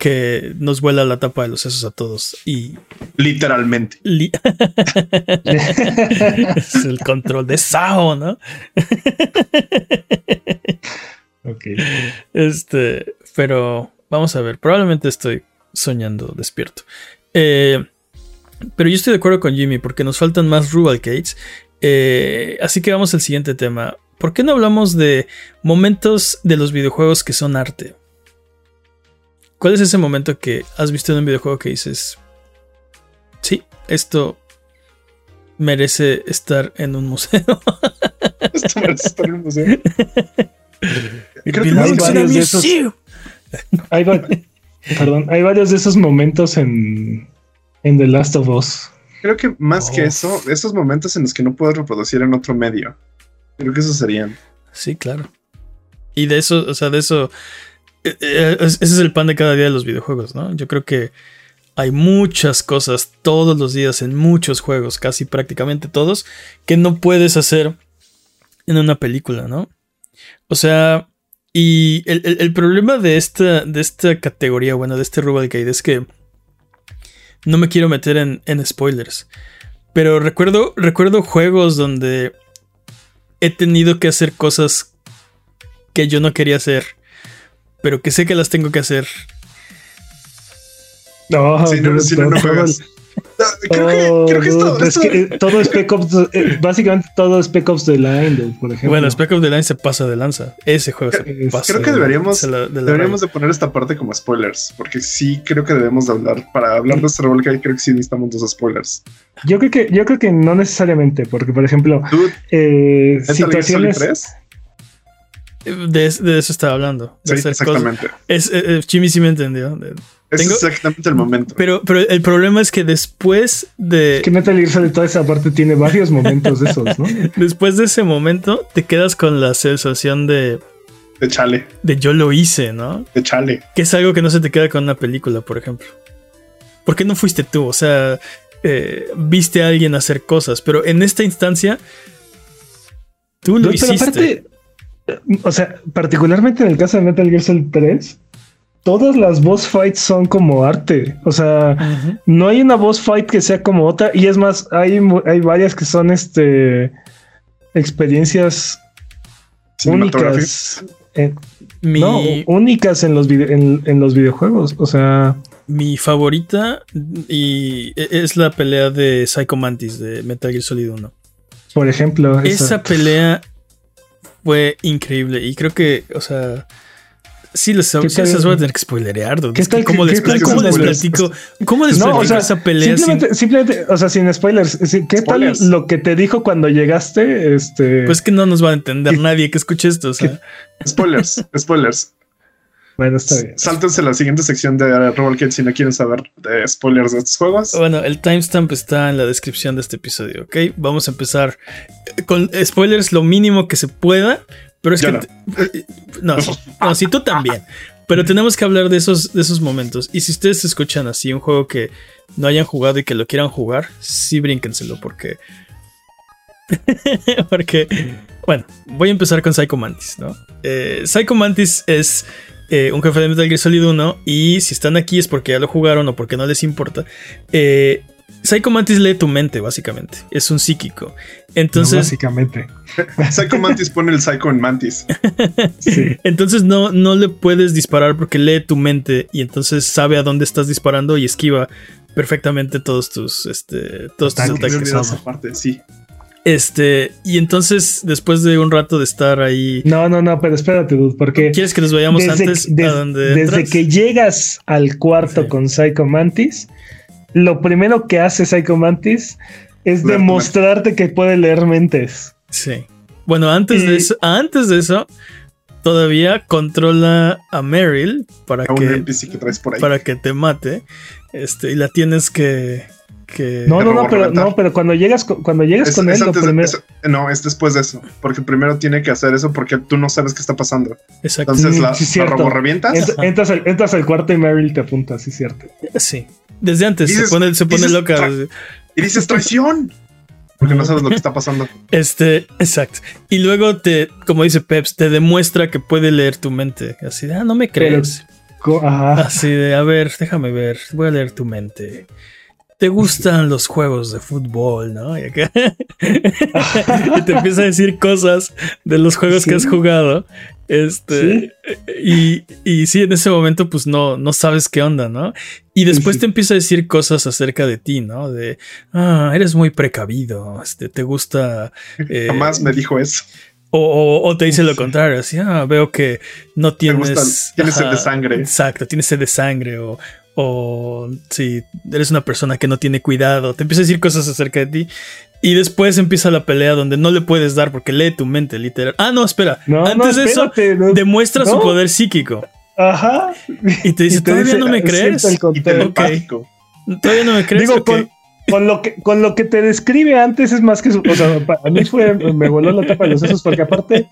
que nos vuela la tapa de los sesos a todos y Literalmente. li- es el control de Sao, ¿no? Ok. Este, pero vamos a ver, probablemente estoy soñando despierto. Eh, pero yo estoy de acuerdo con Jimmy porque nos faltan más Rubalcades. Eh, así que vamos al siguiente tema. ¿Por qué no hablamos de momentos de los videojuegos que son arte? ¿Cuál es ese momento que has visto en un videojuego que dices, sí, esto merece estar en un museo? Esto merece estar en un museo. Y creo que a varios de. Hay, va- perdón, hay varios de esos momentos en, en The Last of Us. Creo que más que Oh. eso, esos momentos en los que no puedes reproducir en otro medio. Creo que esos serían. Sí, claro. Y de eso, o sea, de eso. Eh, eh, es- ese es el pan de cada día de los videojuegos, ¿no? Yo creo que hay muchas cosas todos los días en muchos juegos, casi prácticamente todos, que no puedes hacer en una película, ¿no? O sea, y el problema de esta, de esta categoría, bueno, de este Rubalcade es que no me quiero meter en, en spoilers. Pero recuerdo, recuerdo juegos donde he tenido que hacer cosas que yo no quería hacer, pero que sé que las tengo que hacer. No, si no, pero- si no, no juegas. No, creo que, Oh, creo que esto, es esto- que, eh, todo Spec Ops, eh, básicamente todo Spec Ops The Line, por ejemplo. Bueno, Spec of the Line se pasa de lanza. Ese juego se Creo pasa. creo que de- deberíamos- se la- de la deberíamos raya. de poner esta parte como spoilers, porque sí creo que debemos de hablar. Para hablar de este Revolcade, creo que sí necesitamos dos spoilers. Yo creo que, yo creo que no necesariamente, porque por ejemplo, Dude, eh, ¿Metal Gear Solid situaciones. 3? De, de eso estaba hablando. De Sí, hacer cosas. exactamente. Es, eh, eh, Jimmy sí me entendió. Tengo- es exactamente el momento. Pero, pero el problema es que después de. Que Metal Gear Solid toda esa parte tiene varios momentos de esos, ¿no? Después de ese momento, te quedas con la sensación de, De chale, de yo lo hice, ¿no? de chale. Que es algo que no se te queda con una película, por ejemplo. ¿Por qué no fuiste tú? O sea, eh, viste a alguien hacer cosas, pero en esta instancia, tú lo No, pero hiciste. aparte, eh, o sea, particularmente en el caso de Metal Gear Solid 3, todas las boss fights son como arte. O sea, no hay una boss fight que sea como otra. Y es más, hay, hay varias que son este experiencias únicas. Mi, No, únicas en los, en, en los videojuegos. O sea, mi favorita y e- es la pelea de Psycho Mantis de Metal Gear Solid 1. Por ejemplo, esa pelea fue increíble. Y creo que, o sea, Sí, les, sí les voy a tener que spoilerear. ¿Qué tal, ¿Cómo, les, ¿cómo les platico? ¿Cómo les no, o sea, esa pelea? Simplemente, simplemente, o sea, sin spoilers. ¿Qué tal lo que te dijo cuando llegaste? Este... Pues que no nos va a entender nadie que escuche esto. O sea. Spoilers, spoilers. Bueno, está bien. Sáltense la siguiente sección de Roll si no quieren saber de spoilers de estos juegos. Bueno, el timestamp está en la descripción de este episodio, ¿ok? Vamos a empezar con spoilers lo mínimo que se pueda, pero es que. No. No, si tú también. Pero tenemos que hablar de esos, de esos momentos. Y si ustedes escuchan así un juego que no hayan jugado y que lo quieran jugar, sí brínquenselo porque. porque. Bueno, voy a empezar con Psycho Mantis, ¿no? Eh, Psycho Mantis es eh, un jefe de Metal Gear Solid 1. Y si están aquí es porque ya lo jugaron o porque no les importa. Eh, Psycho Mantis lee tu mente, básicamente. Es un psíquico. Entonces. básicamente. Psycho Mantis pone el Psycho en Mantis. Entonces no, no le puedes disparar porque lee tu mente y entonces sabe a dónde estás disparando y esquiva perfectamente todos tus, este, todos tus ataques. sí. Este, y entonces, después de un rato de estar ahí. No, no, no, pero espérate, dude, porque. ¿Quieres que nos vayamos antes a donde Desde que llegas al cuarto con Psycho Mantis, lo primero que hace Psycho Mantis es demostrarte que puede leer mentes. Sí. Bueno, antes de eso, antes de eso, todavía controla a Meryl para que, para que te mate. Este, y la tienes que. Que no, no, no, pero, no, pero cuando llegas, cuando llegas con él, no, es después de eso. Porque primero tiene que hacer eso porque tú no sabes qué está pasando. Exacto. Entonces la, robo revientas. entras, al, entras al cuarto y Meryl te apunta, sí, cierto. Sí. Desde antes se pone, se pone loca. Y dices traición. Porque no sabes lo que está pasando. Este, exacto. Y luego te, como dice Peps, te demuestra que puede leer tu mente. Así de, ah, no me crees. Así de, a ver, déjame ver, voy a leer tu mente te gustan los juegos de fútbol, ¿no? Y, te empieza a decir cosas de los juegos que has jugado. Este, Y, y sí, en ese momento, pues no, no sabes qué onda, ¿no? Y después te empieza a decir cosas acerca de ti, ¿no? De, ah, eres muy precavido, este, te gusta. Eh, Jamás me dijo eso. O, te dice lo contrario, así, ah, veo que no tienes. tienes sed de sangre. Exacto, tienes sed de sangre. O, o si eres una persona que no tiene cuidado, te empieza a decir cosas acerca de ti. Y después empieza la pelea donde no le puedes dar porque lee tu mente, literal. Ah, no, espera. Antes de eso, demuestra su poder psíquico. Ajá. Y te dice, ¿todavía no me crees? Todavía no me crees. Digo, con, lo que, con lo que te describe antes es más que su. O sea, a mí fue. Me voló la tapa de los sesos porque aparte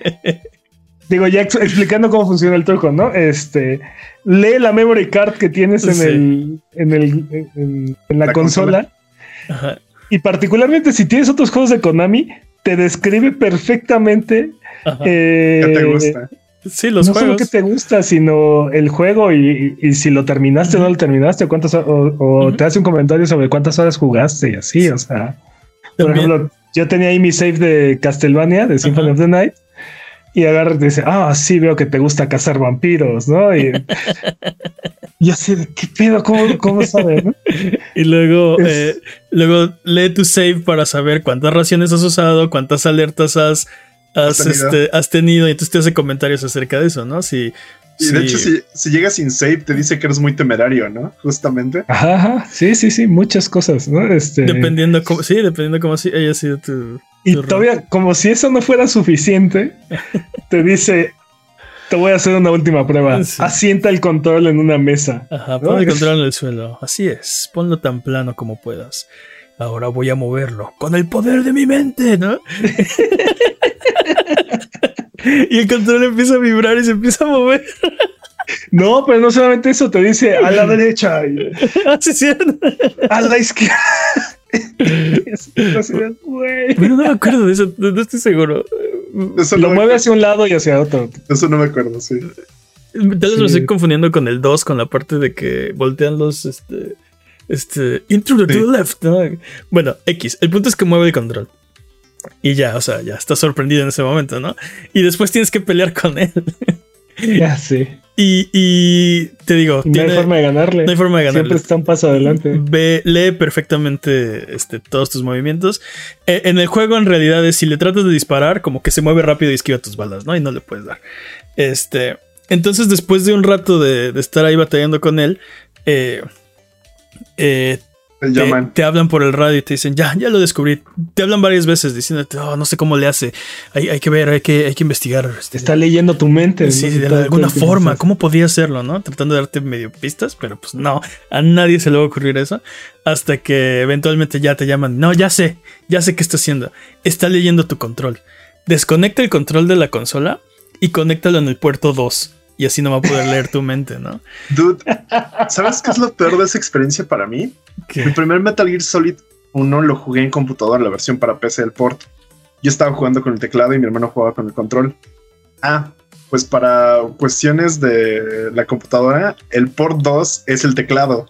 digo, ya explicando cómo funciona el truco, ¿no? Este, lee la memory card que tienes en el, en el, en, la, consola. Y particularmente si tienes otros juegos de Konami, te describe perfectamente. Eh, ¿Qué te gusta? Sí, los no solo que te gusta, sino el juego y, si lo terminaste o no lo terminaste, o, cuántas, o, te hace un comentario sobre cuántas horas jugaste y así, o sea. Por ejemplo, yo tenía ahí mi save de Castlevania, de Symphony of the Night, y agarra y dice, ah, sí, veo que te gusta cazar vampiros, ¿no? Y yo así, ¿qué pedo? ¿Cómo, cómo sabe? Y luego, eh, luego lee tu save para saber cuántas raciones has usado, cuántas alertas has, has, este, tenido. y entonces te hace comentarios acerca de eso, ¿no? Si, y de hecho, si, si, llegas sin save, te dice que eres muy temerario, ¿no? Justamente. Ajá, sí, sí, sí, muchas cosas, ¿no? Este... Dependiendo cómo, sí, dependiendo cómo haya sido tu, y todavía, como si eso no fuera suficiente, te dice, te voy a hacer una última prueba. Asienta el control en una mesa. Ajá, pon el control en el suelo. Así es, ponlo tan plano como puedas. Ahora voy a moverlo con el poder de mi mente, ¿no? y el control empieza a vibrar y se empieza a mover. No, pero no solamente eso, te dice a la derecha. Y... Ah, a la izquierda. Pero no me acuerdo de eso, no estoy seguro. lo mueve hacia un lado y hacia otro. Eso no me acuerdo, sí. Tal vez lo estoy confundiendo con el 2, con la parte de que voltean los. Este, este. Intruder to the left. Bueno, X. El punto es que mueve el control. Y ya, o sea, ya estás sorprendido en ese momento, ¿no? Y después tienes que pelear con él. Ya, sí. Y, y te digo, Y no hay forma de ganarle. no hay forma de ganarle. Siempre está un paso adelante. Ve, lee perfectamente este, todos tus movimientos. Eh, en el juego, en realidad, es si le tratas de disparar, como que se mueve rápido y esquiva tus balas, ¿no? Y no le puedes dar. Este. Entonces, después de un rato de, de estar ahí batallando con él, eh, eh, Te te, llaman. te hablan por el radio y te dicen, ya, ya lo descubrí. Te hablan varias veces diciéndote, oh, no sé cómo le hace. Hay, hay que ver, hay que, hay que investigar. este, Está leyendo tu mente. Sí, ¿no? sí, de el alguna forma, ¿cómo podía hacerlo, no? Tratando de darte medio pistas, pero pues no, a nadie se le va a ocurrir eso. Hasta que eventualmente ya te llaman. No, ya sé, ya sé qué está haciendo. Está leyendo tu control. Desconecta el control de la consola y conéctalo en el puerto 2. Y así no va a poder leer tu mente, ¿no? Dude, ¿sabes qué es lo peor de esa experiencia para mí? El primer Metal Gear Solid 1 lo jugué en computadora, la versión para PC del port. Yo estaba jugando con el teclado y mi hermano jugaba con el control. Ah, pues para cuestiones de la computadora, el port 2 es el teclado.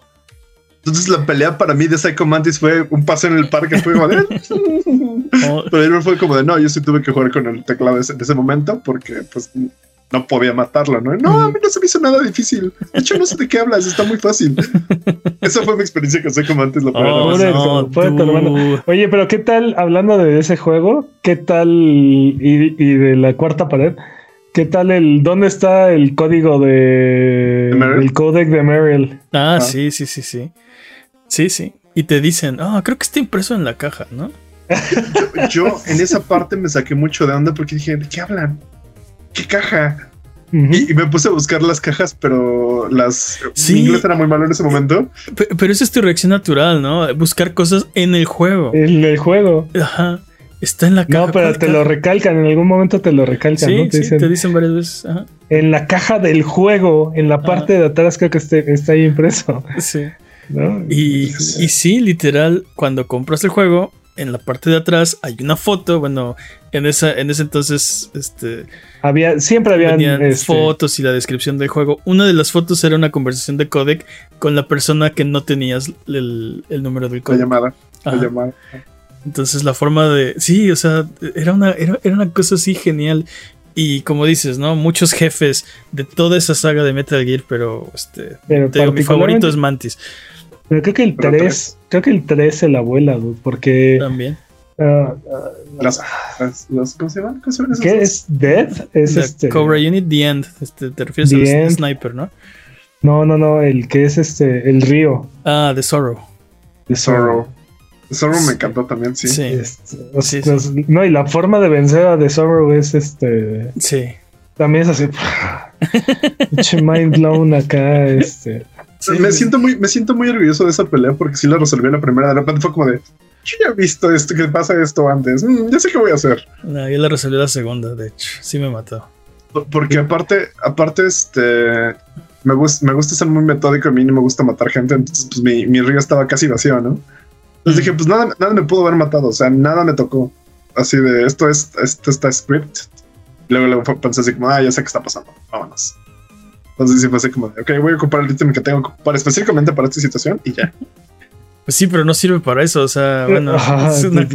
Entonces la pelea para mí de Psycho Mantis fue un paso en el parque, fue como de... Pero él fue como de, no, yo sí tuve que jugar con el teclado ese- en ese momento porque pues no podía matarlo, ¿no? No, a mí no se me hizo nada difícil. De hecho, no sé de qué hablas, está muy fácil. Esa fue mi experiencia con Psycho Mantis la primera oh, no, hermano. Oye, pero ¿qué tal, hablando de ese juego, qué tal, y, y de la cuarta pared, qué tal el, dónde está el código de, el codec de Meryl? Ah, Ah. sí, sí, sí, sí. Sí, sí. Y te dicen, ah, creo que está impreso en la caja, ¿no? Yo en esa parte me saqué mucho de onda porque dije, ¿de qué hablan? ¿Qué caja? Y, y me puse a buscar las cajas, pero las... Sí. Mi inglés era muy malo en ese momento. Pe- Pero esa es tu reacción natural, ¿no? Buscar cosas en el juego. El, el juego. Ajá. Está en la caja. No, pero ¿Cuál te caja? lo recalcan, en algún momento te lo recalcan, Sí, ¿no? Te sí, dicen, te dicen varias veces. Ajá. en la caja del juego, en la parte de atrás creo que esté- está ahí impreso, Sí. ¿no? Y, y sí, literal, cuando compras el juego, en la parte de atrás hay una foto. Bueno, en esa, en ese entonces, este, Había, siempre habían este, fotos y la descripción del juego. Una de las fotos era una conversación de codec con la persona que no tenías el, el número del La codec. llamada. La llamada. Entonces la forma de... Sí, o sea, era una, era, era una cosa así genial. Y como dices, ¿no? Muchos jefes de toda esa saga de Metal Gear, pero este... pero digo, mi favorito es Mantis Pero creo que el Pero 3, creo que el 3 se la vuela, dude, porque también. ah, ah, Las, las- las- ¿Cómo se ¿qué es Death? Es The este Cobra Unit, The End. Este, te refieres The al End. sniper, ¿no? No, no, no, el que es este el río Ah, The Sorrow. de Zorro. Zorro Sí. me encantó también, sí. Sí, Este, Sí, los- no, y la forma de vencer a The Sorrow es este sí. también es así. mind blown acá, este. Sí, me, sí. siento muy, me siento muy orgulloso de esa pelea porque sí la resolví en la primera. De repente fue como de, yo ya he visto esto, que pasa esto antes. Mm, ya sé qué voy a hacer. No, yo la resolví la segunda, de hecho. Sí me mató. Por- Porque aparte, aparte, este, me, gusta me gusta ser muy metódico. A mí no me gusta matar gente. Entonces, pues mi, mi río estaba casi vacío, ¿no? Entonces dije, pues nada, nada me pudo haber matado. O sea, nada me tocó. Así de esto es, esto está script. Luego, luego pensé así como, ah, ya sé qué está pasando. Vámonos. Entonces sí fue así como de, ok, voy a ocupar el ítem que tengo que ocupar específicamente para esta situación y ya. Pues sí, pero no sirve para eso. O sea, bueno, Ajá, es, una,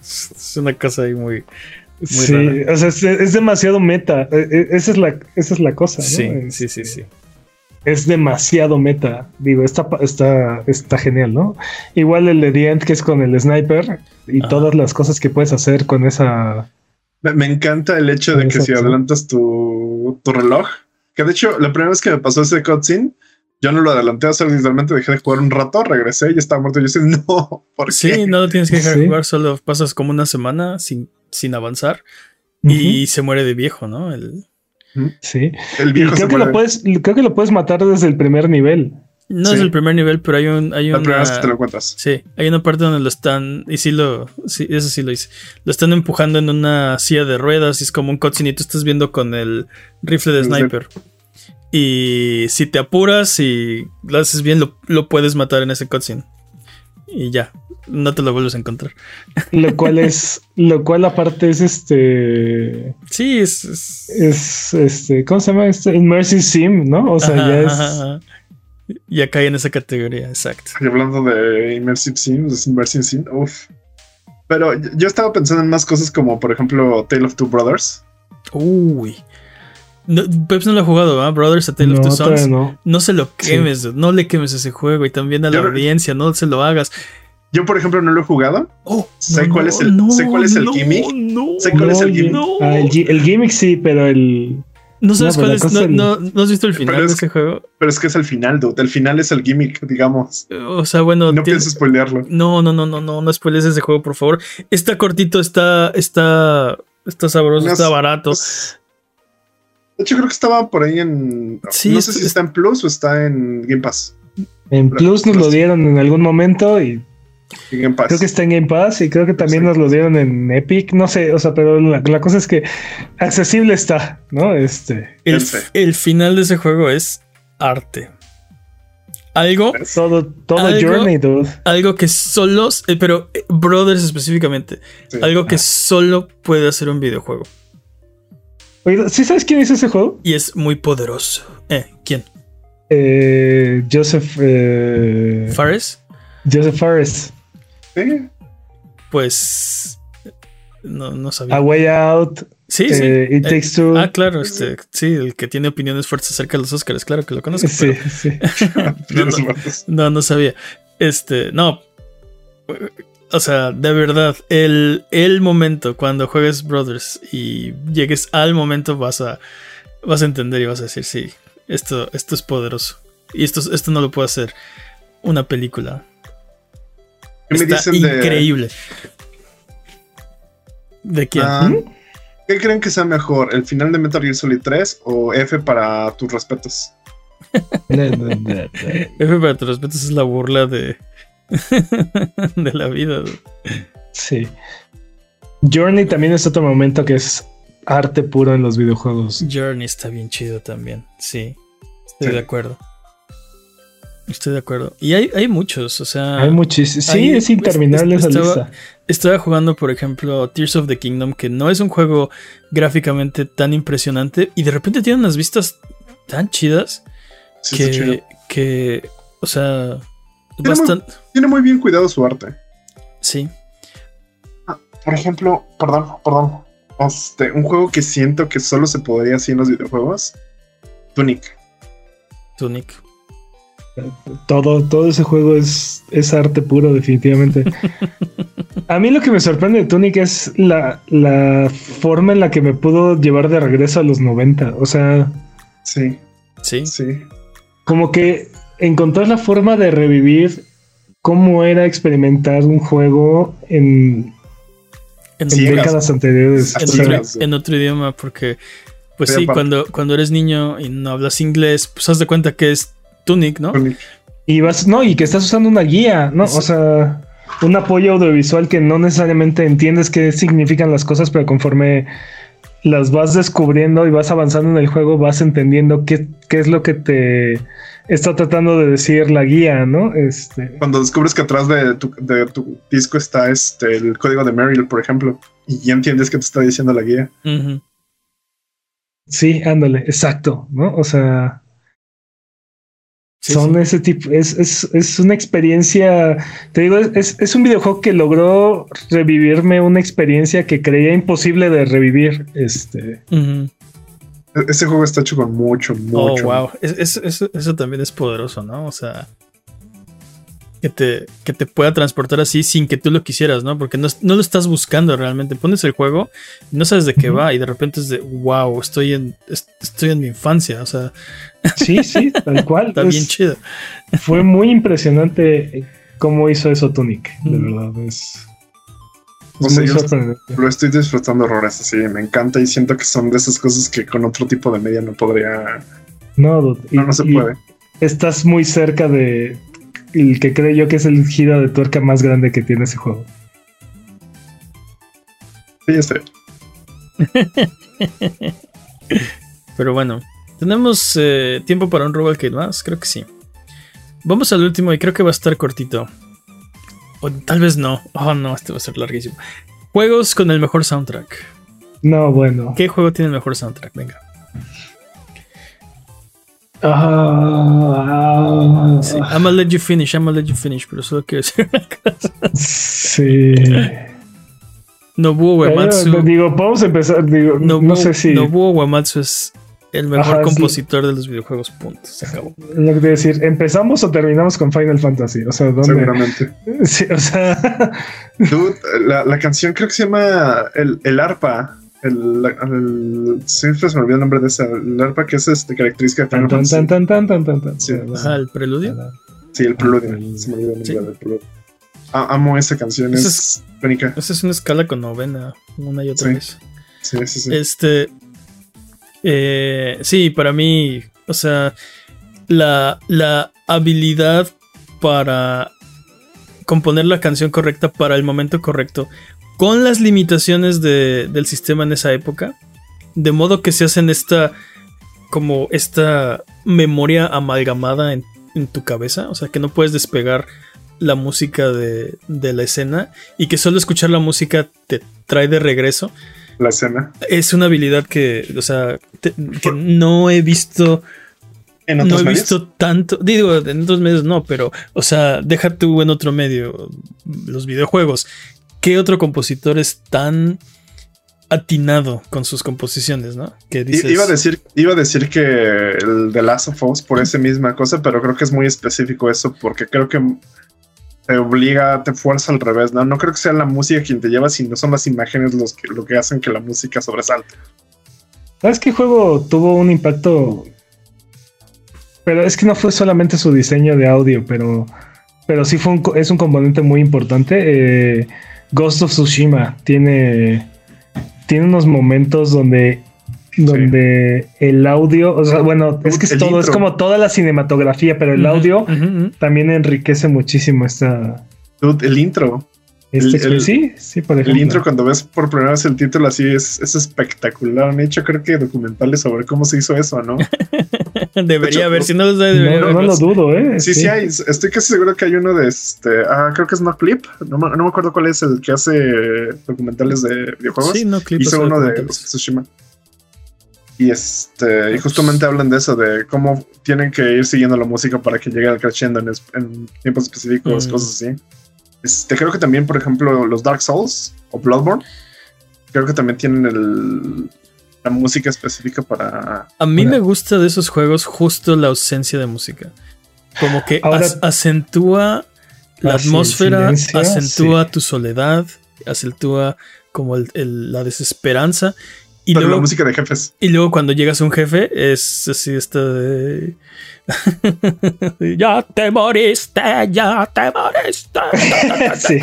es una cosa ahí muy... sí, rara. o sea, es, es demasiado meta. E- e- Esa es la, esa es la cosa, ¿no? Sí, Es- sí, sí, sí. es demasiado meta. Digo, está, está, está genial, ¿no? Igual el de The End, que es con el sniper y Ajá. todas las cosas que puedes hacer con esa. Me, me encanta el hecho de que si adelantas tu, tu reloj, que de hecho la primera vez que me pasó ese cutscene, yo no lo adelanté, o sea, literalmente dejé de jugar un rato, regresé y estaba muerto. Yo decía, no, ¿por qué? Sí, no lo tienes que dejar Sí. jugar, solo pasas como una semana sin, sin avanzar y se muere de viejo, ¿no? El, Sí. El Y viejo se creo que, muere. lo puedes, creo que lo puedes matar desde el primer nivel. No Sí. es el primer nivel, pero hay un... Hay la primera vez una, que te lo encuentras. Sí, hay una parte donde lo están, y sí lo, sí, eso sí lo hice, lo están empujando en una silla de ruedas y es como un cutscene y tú estás viendo con el rifle de Sí. sniper. Y si te apuras y lo haces bien, lo, lo puedes matar en ese cutscene. Y ya, no te lo vuelves a encontrar. Lo cual es. lo cual aparte es este. Sí, es... es- Es este. ¿Cómo se llama? Este Immersive Sim, ¿no? O sea, ajá, ya es. ajá, ajá. Ya cae en esa categoría, exacto. Y hablando de Immersive Sims, Immersive Sim, uff. Pero yo- estaba pensando en más cosas como, por ejemplo, Tale of Two Brothers. Uy. No, Peps no lo ha jugado, ¿ah? Brothers A Tale of Two Sons. no. No se lo quemes, no le quemes ese juego y también a la Yo- audiencia, no se lo hagas. Yo, por ejemplo, no lo he jugado. Oh, Sé no, cuál es el- no, sé cuál es el no, gimmick. No, Sé cuál es el gimmick. No. Ah, el, gi- el gimmick sí, pero el. No sabes No, pero cuál es. No, es el- no- ¿no has visto el final Pero de es- ese juego? Pero es que es el final, dude. El final es el gimmick, digamos. O sea, bueno, No tiene- pienso spoilearlo. no, no, no, no, no, no spoiles ese juego, por favor. Está cortito, está, está, está sabroso, está es- barato. Pues, de hecho, creo que estaba por ahí en. Sí, no es- sé si es- está en Plus o está en Game Pass. En Plus nos lo dieron en algún momento y En Game Pass. creo que está en Game Pass y creo que también Sí. nos lo dieron en Epic. No sé, o sea, pero la, la cosa es que accesible está, ¿no? Este. El, final de ese juego es arte. Algo, Todo, todo Algo- Journey, dude. algo que solo, eh, pero eh, Brothers específicamente, Sí. algo que solo puede hacer un videojuego. Oye, ¿sí sabes quién hizo ese juego? Y es muy poderoso. Eh, ¿quién? Eh, Joseph. eh, ¿Fares? Joseph Fares. Sí. Pues. No, no sabía. A Way Out. sí, sí. eh, It Eh, Takes Two. ah, claro, este, sí, el que tiene opiniones fuertes acerca de los Oscars, claro que lo conozco. sí, pero- sí. No. mío. No, no sabía. Este, no. O sea, de verdad, el, el momento cuando juegues Brothers y llegues al momento vas a, vas a entender y vas a decir, sí, esto, esto es poderoso. Y esto, esto no lo puede hacer una película. ¿Qué me Está dicen de. increíble. ¿De quién? Ah, ¿Qué creen que sea mejor? ¿El final de Metal Gear Solid 3 o F para tus respetos? F para tus respetos es la burla de, de la vida. Sí. Journey también es otro momento que es arte puro en los videojuegos. Journey está bien chido también. Sí, estoy Sí. de acuerdo. Estoy de acuerdo. Y hay, hay muchos, o sea. Hay muchísimos. Sí, es interminable pues, esa estaba- lista. Estaba jugando, por ejemplo, Tears of the Kingdom, que no es un juego gráficamente tan impresionante. Y de repente tiene unas vistas tan chidas Sí, chido. que, que. O sea. muy- Bastante. Tiene muy bien cuidado su arte. Sí. Por ejemplo, perdón, perdón. Este, un juego que siento que solo se podría así en los videojuegos. Tunic. Tunic. Todo, todo ese juego es, es arte puro, definitivamente. A mí lo que me sorprende de Tunic es la, la forma en la que me pudo llevar de regreso a los 90. O sea, Sí, Sí. sí. como que encontrar la forma de revivir cómo era experimentar un juego en, En, en décadas anteriores. en O sea, otro, sí. en otro idioma, porque. Pues Pero sí, cuando, cuando eres niño y no hablas inglés, pues haz de cuenta que es Tunic, ¿no? Tunic. Y vas, no, y que estás usando una guía, ¿no? Sí. O sea, un apoyo audiovisual que no necesariamente entiendes qué significan las cosas, pero conforme las vas descubriendo y vas avanzando en el juego, vas entendiendo qué, qué es lo que te está tratando de decir la guía, ¿no? Este, Cuando descubres que atrás de tu, de tu disco está este, el código de Meryl, por ejemplo, y ya entiendes qué te está diciendo la guía. Sí, ándale, exacto, ¿no? O sea, Sí, son sí. ese tipo, es, es, es una experiencia, te digo, es, es un videojuego que logró revivirme una experiencia que creía imposible de revivir. Este. E- Ese juego está hecho con mucho, Oh, mucho. wow. Es- es- eso, eso también es poderoso, ¿no? O sea, que te, que te pueda transportar así sin que tú lo quisieras, ¿no? Porque no, no lo estás buscando realmente. Pones el juego y no sabes de qué va y de repente es de, wow, estoy en, es- estoy en mi infancia. O sea, sí, sí, tal cual. está Es- bien chido. fue muy impresionante cómo hizo eso Tunic, de Mm. verdad. Es, O sea, muy yo- sorprendente. Lo estoy disfrutando horrores, así, me encanta y siento que son de esas cosas que con otro tipo de media no podría, No, dude, y- no, no se puede. Estás muy cerca de el que creo yo que es el giro de tuerca más grande que tiene ese juego. Sí, este, Pero bueno, tenemos eh, tiempo para un Robalcade más, creo que sí. Vamos al último y creo que va a estar cortito. O tal vez no. Oh, no, este va a ser larguísimo. Juegos con el mejor soundtrack. No, bueno. ¿Qué juego tiene el mejor soundtrack? Venga. Ah, Sí. I'm gonna let you finish, I'm gonna let you finish, pero solo quiero decir una cosa. sí. Nobuo Pero, Uematsu. digo, vamos a empezar. Digo, Nobuo, no sé si. Nobuo Uematsu es el mejor Ajá, compositor de los videojuegos, punto. Se acabó. Lo que te decir, ¿empezamos o terminamos con Final Fantasy? O sea, ¿dónde? Seguramente. Sí, o sea, Dude, la, la canción creo que se llama El, el arpa. El, siempre se me olvidó el nombre de esa. El arpa que es este, característica de tan, Final tan, Fantasy. tan, tan, tan, tan, tan. Sí. Ajá, el preludio. Sí, el preludio. Ah, Se me olvidó el nombre Sí. del preludio. Amo esa canción, Esa es icónica. Esa es una escala con novena, una y otra Sí. vez. Sí, sí, sí. Este. eh, sí, para mí. O sea. La, la habilidad para componer la canción correcta para el momento correcto. Con las limitaciones de- del sistema en esa época. De modo que se hacen esta. Como esta memoria amalgamada en, en tu cabeza. O sea que no puedes despegar la música de, de la escena. Y que solo escuchar la música te trae de regreso La escena. es una habilidad que, o sea, te- que no he visto, En no otros he medios. visto tanto, digo, en otros medios no, pero, o sea, deja tú en otro medio, los videojuegos. ¿Qué otro compositor es tan atinado con sus composiciones, no? Que dices, Iba a decir, iba a decir que el de Last of Us por esa misma cosa, pero creo que es muy específico eso, porque creo que te obliga, te fuerza al revés, ¿no? No creo que sea la música quien te lleva, sino son las imágenes los que, lo que hacen que la música sobresalte. ¿Sabes qué juego tuvo un impacto? Pero es que no fue solamente su diseño de audio, pero, pero sí fue un, es un componente muy importante. Eh, Ghost of Tsushima tiene, tiene unos momentos donde, donde el audio, o sea, bueno, es que es todo, es como toda la cinematografía, pero el audio también enriquece muchísimo esta. Dude, el intro, esta El- el- sí, sí, por el ejemplo. intro cuando ves por primera vez el título así es, es espectacular. Han hecho creo que documentales sobre cómo se hizo eso, ¿no? Debería hecho, haber, no- si no debería no, no lo dudo, ¿eh? Sí, sí, hay. Estoy casi seguro que hay uno de este. Ah, creo que es No Clip. No, me- no me acuerdo cuál es el que hace documentales de videojuegos. Sí, no, clip Hizo uno de. Tsushima. Y este, y justamente hablan de eso, de cómo tienen que ir siguiendo la música para que llegue al crescendo en, es- en tiempos específicos, Mm. cosas así. Este, creo que también, por ejemplo, los Dark Souls o Bloodborne, creo que también tienen el, la música específica para. A mí me gusta de esos juegos justo la ausencia de música. Como que Ahora- as- acentúa la atmósfera, silencio, acentúa sí. tu soledad, acentúa como el- el- la desesperanza. Y Pero la luego, música de jefes. y luego cuando llegas a un jefe es así esta de... ya te moriste, ya te moriste. Sí.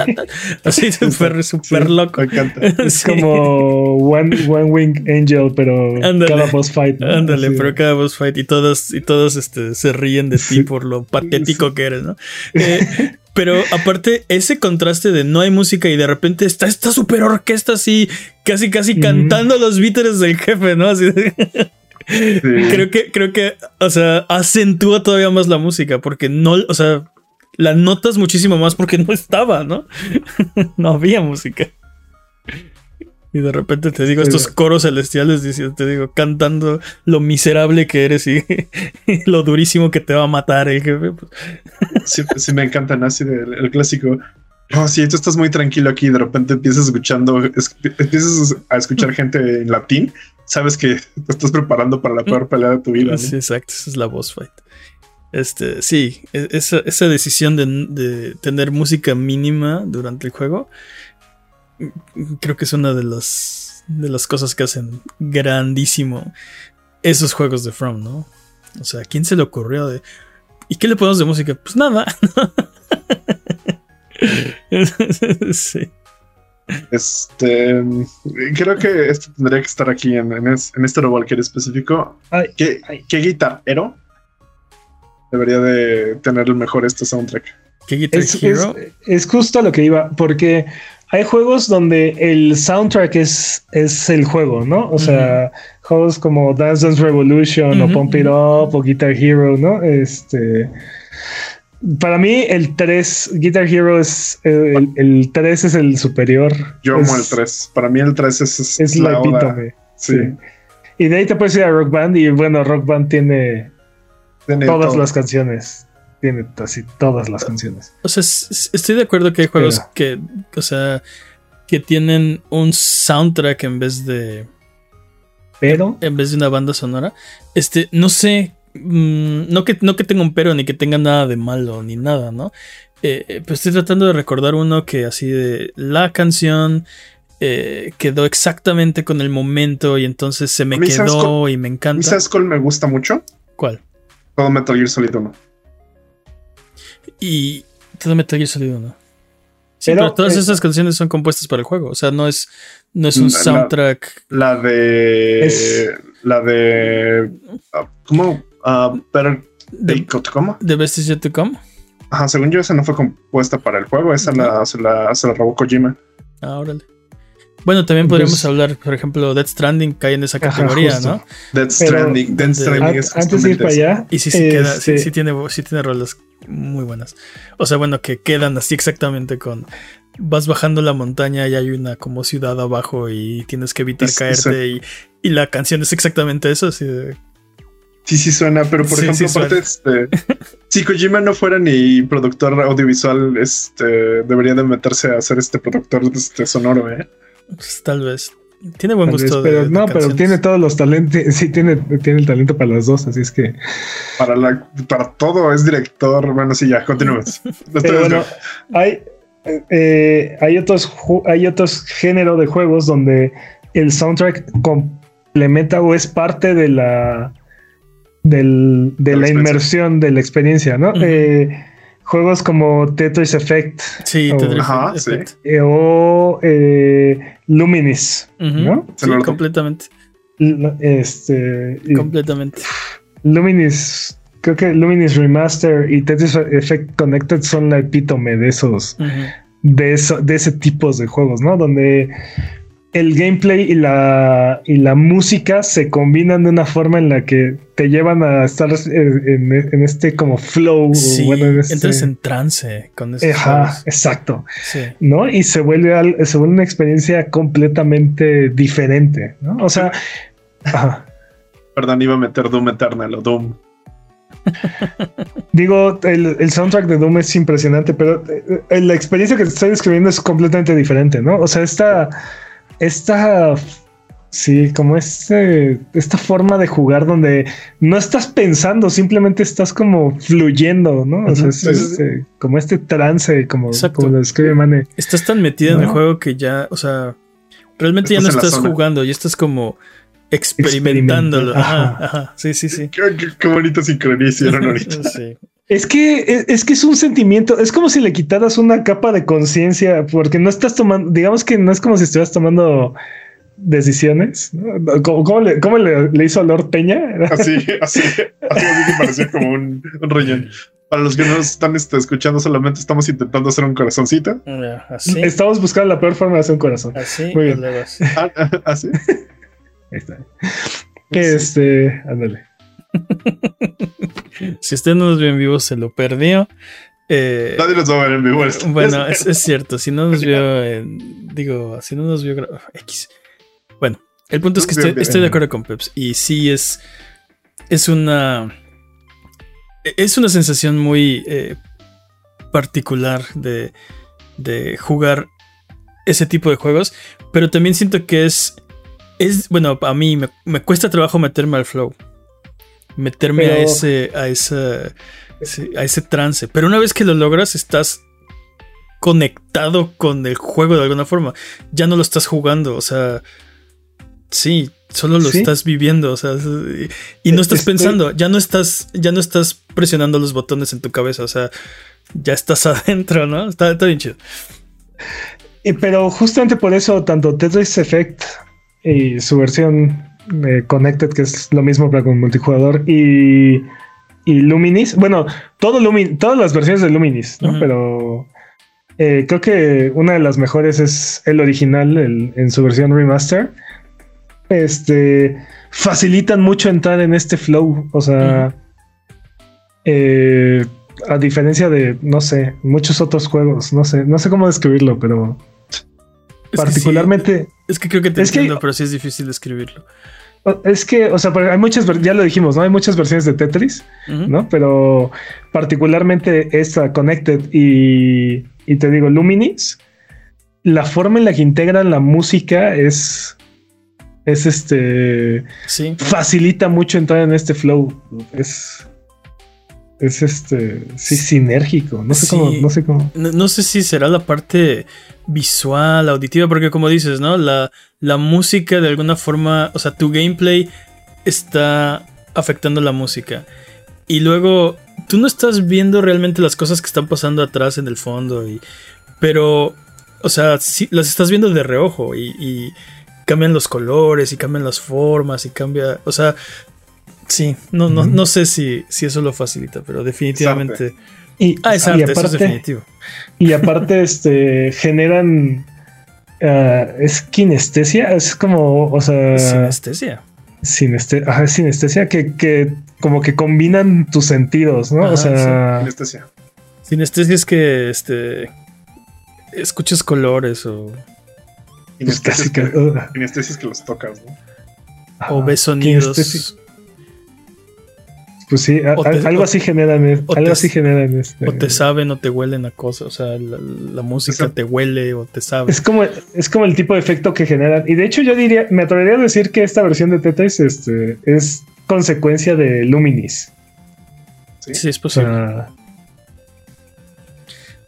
Así súper, súper Sí, loco. Me encanta. Es Sí. como One, One Wing Angel, pero Ándale. cada boss fight. ¿no? Ándale, Sí. pero cada boss fight y todos, y todos este, se ríen de ti Sí. por lo patético que eres, ¿no? Eh, pero aparte, ese contraste de no hay música y de repente está esta super orquesta así, casi casi cantando los vítores del jefe, ¿no? Así de- Sí. creo que, creo que, o sea, acentúa todavía más la música, porque no, o sea, la notas muchísimo más porque no estaba, ¿no? no había música. Y de repente te digo Sí. estos coros celestiales, te digo, cantando lo miserable que eres y, y lo durísimo que te va a matar el jefe. pues, sí, sí me encantan así del el clásico. Oh, sí, tú estás muy tranquilo aquí y de repente empiezas escuchando, es- empiezas a escuchar gente en latín, sabes que te estás preparando para la peor pelea de tu vida. ¿no? Sí, exacto, esa es la boss fight. Este, sí, e- esa, esa decisión de, de tener música mínima durante el juego, creo que es una de las, de las cosas que hacen grandísimo esos juegos de From, ¿no? O sea, ¿a quién se le ocurrió de... ¿Y qué le ponemos de música? Pues nada. sí. Este, creo que esto tendría que estar aquí en, en, es- en este específico. Ay, ¿Qué, ay. qué guitarrero debería de tener el mejor este soundtrack? ¿Qué Guitar Es, es, Hero? es justo a lo que iba, porque hay juegos donde el soundtrack es, es el juego, ¿no? O sea, juegos como Dance Dance Revolution o Pump It Up o Guitar Hero, ¿no? Este. Para mí, el 3, Guitar Hero es. El, el 3 es el superior. Yo es, amo el 3. Para mí el 3 es, es, Es la epítome. Sí. Sí. Y de ahí te puedes ir a Rock Band. Y bueno, Rock Band tiene Tiene todas todo. las canciones. Tiene así todas las canciones. O sea, estoy de acuerdo que hay juegos que, o sea, que tienen un soundtrack en vez de pero en vez de una banda sonora. Este, no sé, mm, no, que, no que tenga un pero ni que tenga nada de malo ni nada, ¿no? Eh, eh, pues estoy tratando de recordar uno que así de la canción eh, quedó exactamente con el momento y entonces se me A mí, ¿sabes quedó y me ¿Y encanta. sabes cuál me gusta mucho? ¿Cuál? Todo Metal Gear Solid 1. Y todo Metal Gear Solid 1. Sí, Pero, pero, todas eh, esas canciones son compuestas para el juego. O sea, no es, no es un La- soundtrack. La de. Es- La de. ah, ¿Cómo? Ah, Better De, Take Out, ¿Cómo? The Best Is Yet to Come. Ajá, según yo, esa no fue compuesta para el juego. Esa la, se, la, se la robó Kojima. Ah, órale. Bueno, también podríamos Entonces- hablar, por ejemplo, Death Stranding cae en esa categoría. ¿no? Dead Pero- Stranding. Dead An- Stranding es an- antes de ir para allá, Y sí, sí, queda, sí, este, sí tiene, sí tiene rolas muy buenas. O sea, bueno, que quedan así exactamente con. Vas bajando la montaña y hay una como ciudad abajo y tienes que evitar caerte y, y la canción es exactamente eso. Así de, Sí, sí suena, pero por Sí, ejemplo, sí aparte, este, si Kojima no fuera ni productor audiovisual, este, debería de meterse a hacer este productor este, sonoro, ¿eh? Pues, tal vez. Tiene buen gusto. de- pero de no, pero tiene todos los talentos, sí tiene, tiene el talento para las dos, así es que Para, la, para todo es director. Bueno, sí, ya, continuemos. Pero bueno, hay, eh, hay, otros, hay otros géneros de juegos donde el soundtrack complementa o es parte de la, del- de De la inmersión de la experiencia, ¿no? Eh, juegos como Tetris Effect Sí. Tetris Ajá, Effect. eh, o eh, Luminis. ¿no? Sí, lo- completamente. L- Este, y Completamente. Luminis, creo que Luminis Remaster y Tetris Effect Connected son la epítome de esos de, eso, de ese tipo de juegos, ¿no? Donde el gameplay y la, y la música se combinan de una forma en la que te llevan a estar en, en- en este como flow. Sí, bueno, en este- entras en trance con esos Ajá, juegos. exacto. Sí. ¿No? Y se vuelve, al- se vuelve una experiencia completamente diferente, ¿no? O sea, ajá. Perdón, iba a meter Doom Eternal o Doom. Digo, el, el soundtrack de Doom es impresionante, pero eh, eh, la experiencia que te estoy describiendo es completamente diferente, ¿no? O sea, esta, esta, sí, como este, esta forma de jugar donde no estás pensando, simplemente estás como fluyendo, ¿no? O sea, es, Ujú. este, como este trance, como, como lo describe Mane. Estás tan metido en el juego que ya, o sea, realmente ya no Estás jugando, ya estás como experimentándolo. Experimenta- Ajá, ajá. Sí, sí, sí. Qué, qué, qué bonita sincronía hicieron ahorita. Sí. Es que, es, es que es un sentimiento, es como si le quitaras una capa de conciencia, porque no estás tomando, digamos que no es como si estuvieras tomando decisiones. ¿Cómo, cómo le, cómo le- le hizo a Lord Peña? Así, así, así a mí me pareció como un, un relleno. Para los que no nos están este, escuchando, solamente estamos intentando hacer un corazoncito. Así. Estamos buscando la peor forma de hacer un corazón. Así. Muy bien. así. Ah, ah, Así. Ahí está. Este, ándale. Si usted no nos vio en vivo, se lo perdió. Eh, Nadie los va a ver en vivo. esto. bueno, es, es cierto. Si no nos vio, en- digo, si no nos vio, X. Bueno, el punto es que estoy de acuerdo con Peps. Y sí es. Es una. Es una sensación muy eh, particular de, de jugar ese tipo de juegos. Pero también siento que es. Es. Bueno, a mí me, me cuesta trabajo meterme al flow. Meterme a ese. A esa. A ese trance. Pero una vez que lo logras, estás conectado con el juego de alguna forma. Ya no lo estás jugando, o sea, sí, solo lo Sí. estás viviendo, o sea, y, y no estás Estoy- pensando, ya no estás, ya no estás presionando los botones en tu cabeza, o sea, ya estás adentro, ¿no? Está, está bien chido. Y, pero justamente por eso, tanto Tetris Effect y su versión eh, Connected, que es lo mismo pero con multijugador, y, y Luminis, bueno, todo Lumin, todas las versiones de Luminis, ¿no? Pero eh, creo que una de las mejores es el original el- en su versión remaster. Este facilitan mucho entrar en este flow, o sea, eh, a diferencia de, no sé, muchos otros juegos, no sé, no sé cómo describirlo, pero Es que particularmente sí, es que creo que te es que- entiendo, pero sí es difícil describirlo. es que, o sea, hay muchas, ya lo dijimos, ¿no? Hay muchas versiones de Tetris. ¿no? Pero particularmente esta Connected y, y te digo, Luminis, la forma en la que integran la música es es este. Sí. Facilita mucho entrar en este flow. Es. Es este. Sí, sinérgico. No sé Sí. cómo. No sé cómo. No, no sé si será la parte visual, auditiva, porque como dices, ¿no? La, la música de alguna forma, o sea, tu gameplay está afectando la música. Y luego, tú no estás viendo realmente las cosas que están pasando atrás en el fondo, y, pero, o sea, sí, las estás viendo de reojo y, y cambian los colores y cambian las formas y cambia, o sea, sí, no, no, no sé si, si eso lo facilita, pero definitivamente... Y, Ah, es y arte, eso es aparte, definitivo. y aparte, este. Generan. ah, es kinestesia. Es como. O sea. Sinestesia. Sineste ajá, es sinestesia que, que como que combinan tus sentidos, ¿no? Ajá, o sea, Anestesia. Sinestesia es que este escuchas colores o, pues casi Kinestesia es que. que, uh, es que los tocas, ¿no? o ves sonidos. kinestesia. Pues sí, a- te- algo o- así generan, algo te- así generan este. O te saben o te huelen a cosas. O sea, la, la música te huele o te sabe. Es como, es como el tipo de efecto que generan. Y de hecho, yo diría, me atrevería a decir que esta versión de Tetris este, es consecuencia de Luminis. Sí. Sí, es O posible. sea.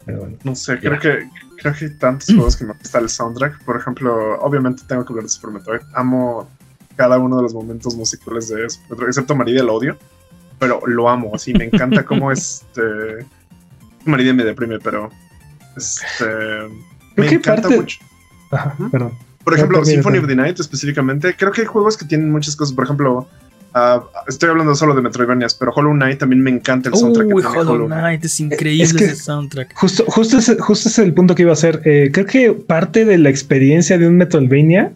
Pero bueno. No sé, creo que creo que hay tantos juegos que me gusta el soundtrack. Por ejemplo, obviamente tengo que hablar de Super Metroid. Amo cada uno de los momentos musicales de Super Metroid, excepto Maridia lo odio, pero lo amo, así me encanta cómo este Maridia me deprime, pero este me encanta parte- mucho. Ajá, perdón. Por ejemplo, Symphony of the Night específicamente, creo que hay juegos que tienen muchas cosas. Por ejemplo, ah, estoy hablando solo de Metroidvanias, pero Hollow Knight también me encanta el soundtrack. Uy, Hollow Knight, es increíble Es que- ese soundtrack. Justo, justo, ese, justo es el punto que iba a hacer. Eh, creo que parte de la experiencia de un Metroidvania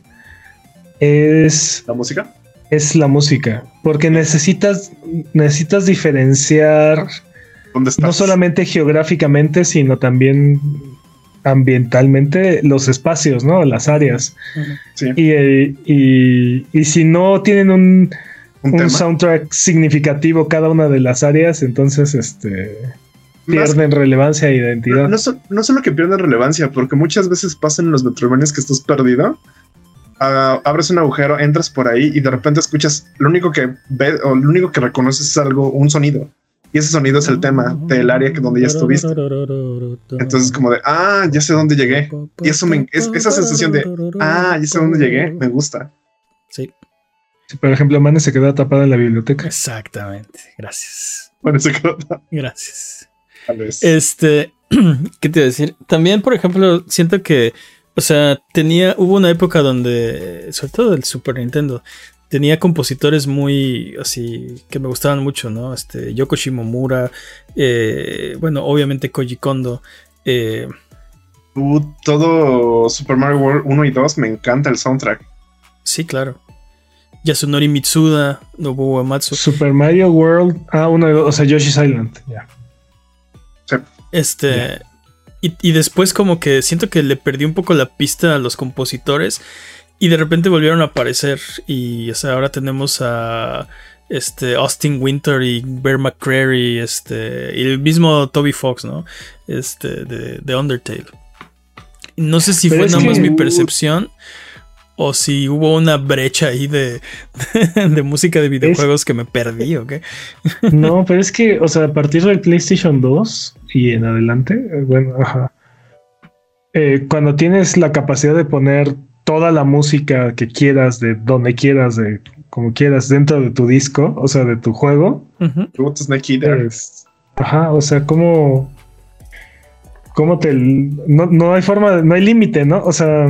es, La música. Es la música. Porque necesitas, necesitas diferenciar ¿Dónde estás? no solamente geográficamente, sino también ambientalmente los espacios, ¿no? Las áreas. Sí, Y, y- y si no tienen un, un, soundtrack significativo cada una de las áreas, entonces este Más- pierden relevancia e No, identidad. no, so- no solo que pierden relevancia, porque muchas veces pasa en los Metroidvanias que estás perdido. Ah, abres un agujero, entras por ahí y de repente escuchas lo único que ves o lo único que reconoces es algo, un sonido. Y ese sonido es el tema del área que donde ya estuviste. Entonces, como de ah, ya sé dónde llegué. Y eso me, es, esa sensación de ah, ya sé dónde llegué, me gusta. Sí, Si, por ejemplo, Mane se quedó atrapada en la biblioteca. exactamente. Gracias. Bueno, ese creo- Gracias. tal vez. Este, ¿qué te iba a decir? También, por ejemplo, siento que, o sea, tenía, hubo una época donde, sobre todo del Super Nintendo, tenía compositores muy, así, que me gustaban mucho, ¿no? Este, Yoko Shimomura, eh, bueno, obviamente Koji Kondo, eh, Uh, todo Super Mario World 1 y 2 me encanta el soundtrack. sí, claro. Yasunori Mitsuda, Nobuo Uematsu. Super Mario World. Ah, uno de dos, o sea, Yoshi's Island. Ya. Este. Y, y después, como que siento que le perdí un poco la pista a los compositores. Y de repente volvieron a aparecer. Y o sea, ahora tenemos a este Austin Winter y Bear McCreary. Este. Y el mismo Toby Fox, ¿no? Este. De, de Undertale. No sé si Pero fue nada más que- mi percepción. O si hubo una brecha ahí de, de música de videojuegos que me perdí, ¿o qué? No, pero es que, o sea, a partir del PlayStation 2 y en adelante, eh, bueno, ajá. Eh, cuando tienes la capacidad de poner toda la música que quieras, de donde quieras, de como quieras, dentro de tu disco, o sea, de tu juego, Ujú. Luego te Snake Eater. es- ajá, o sea, como, cómo te, no, no hay forma, no hay límite, ¿no? O sea.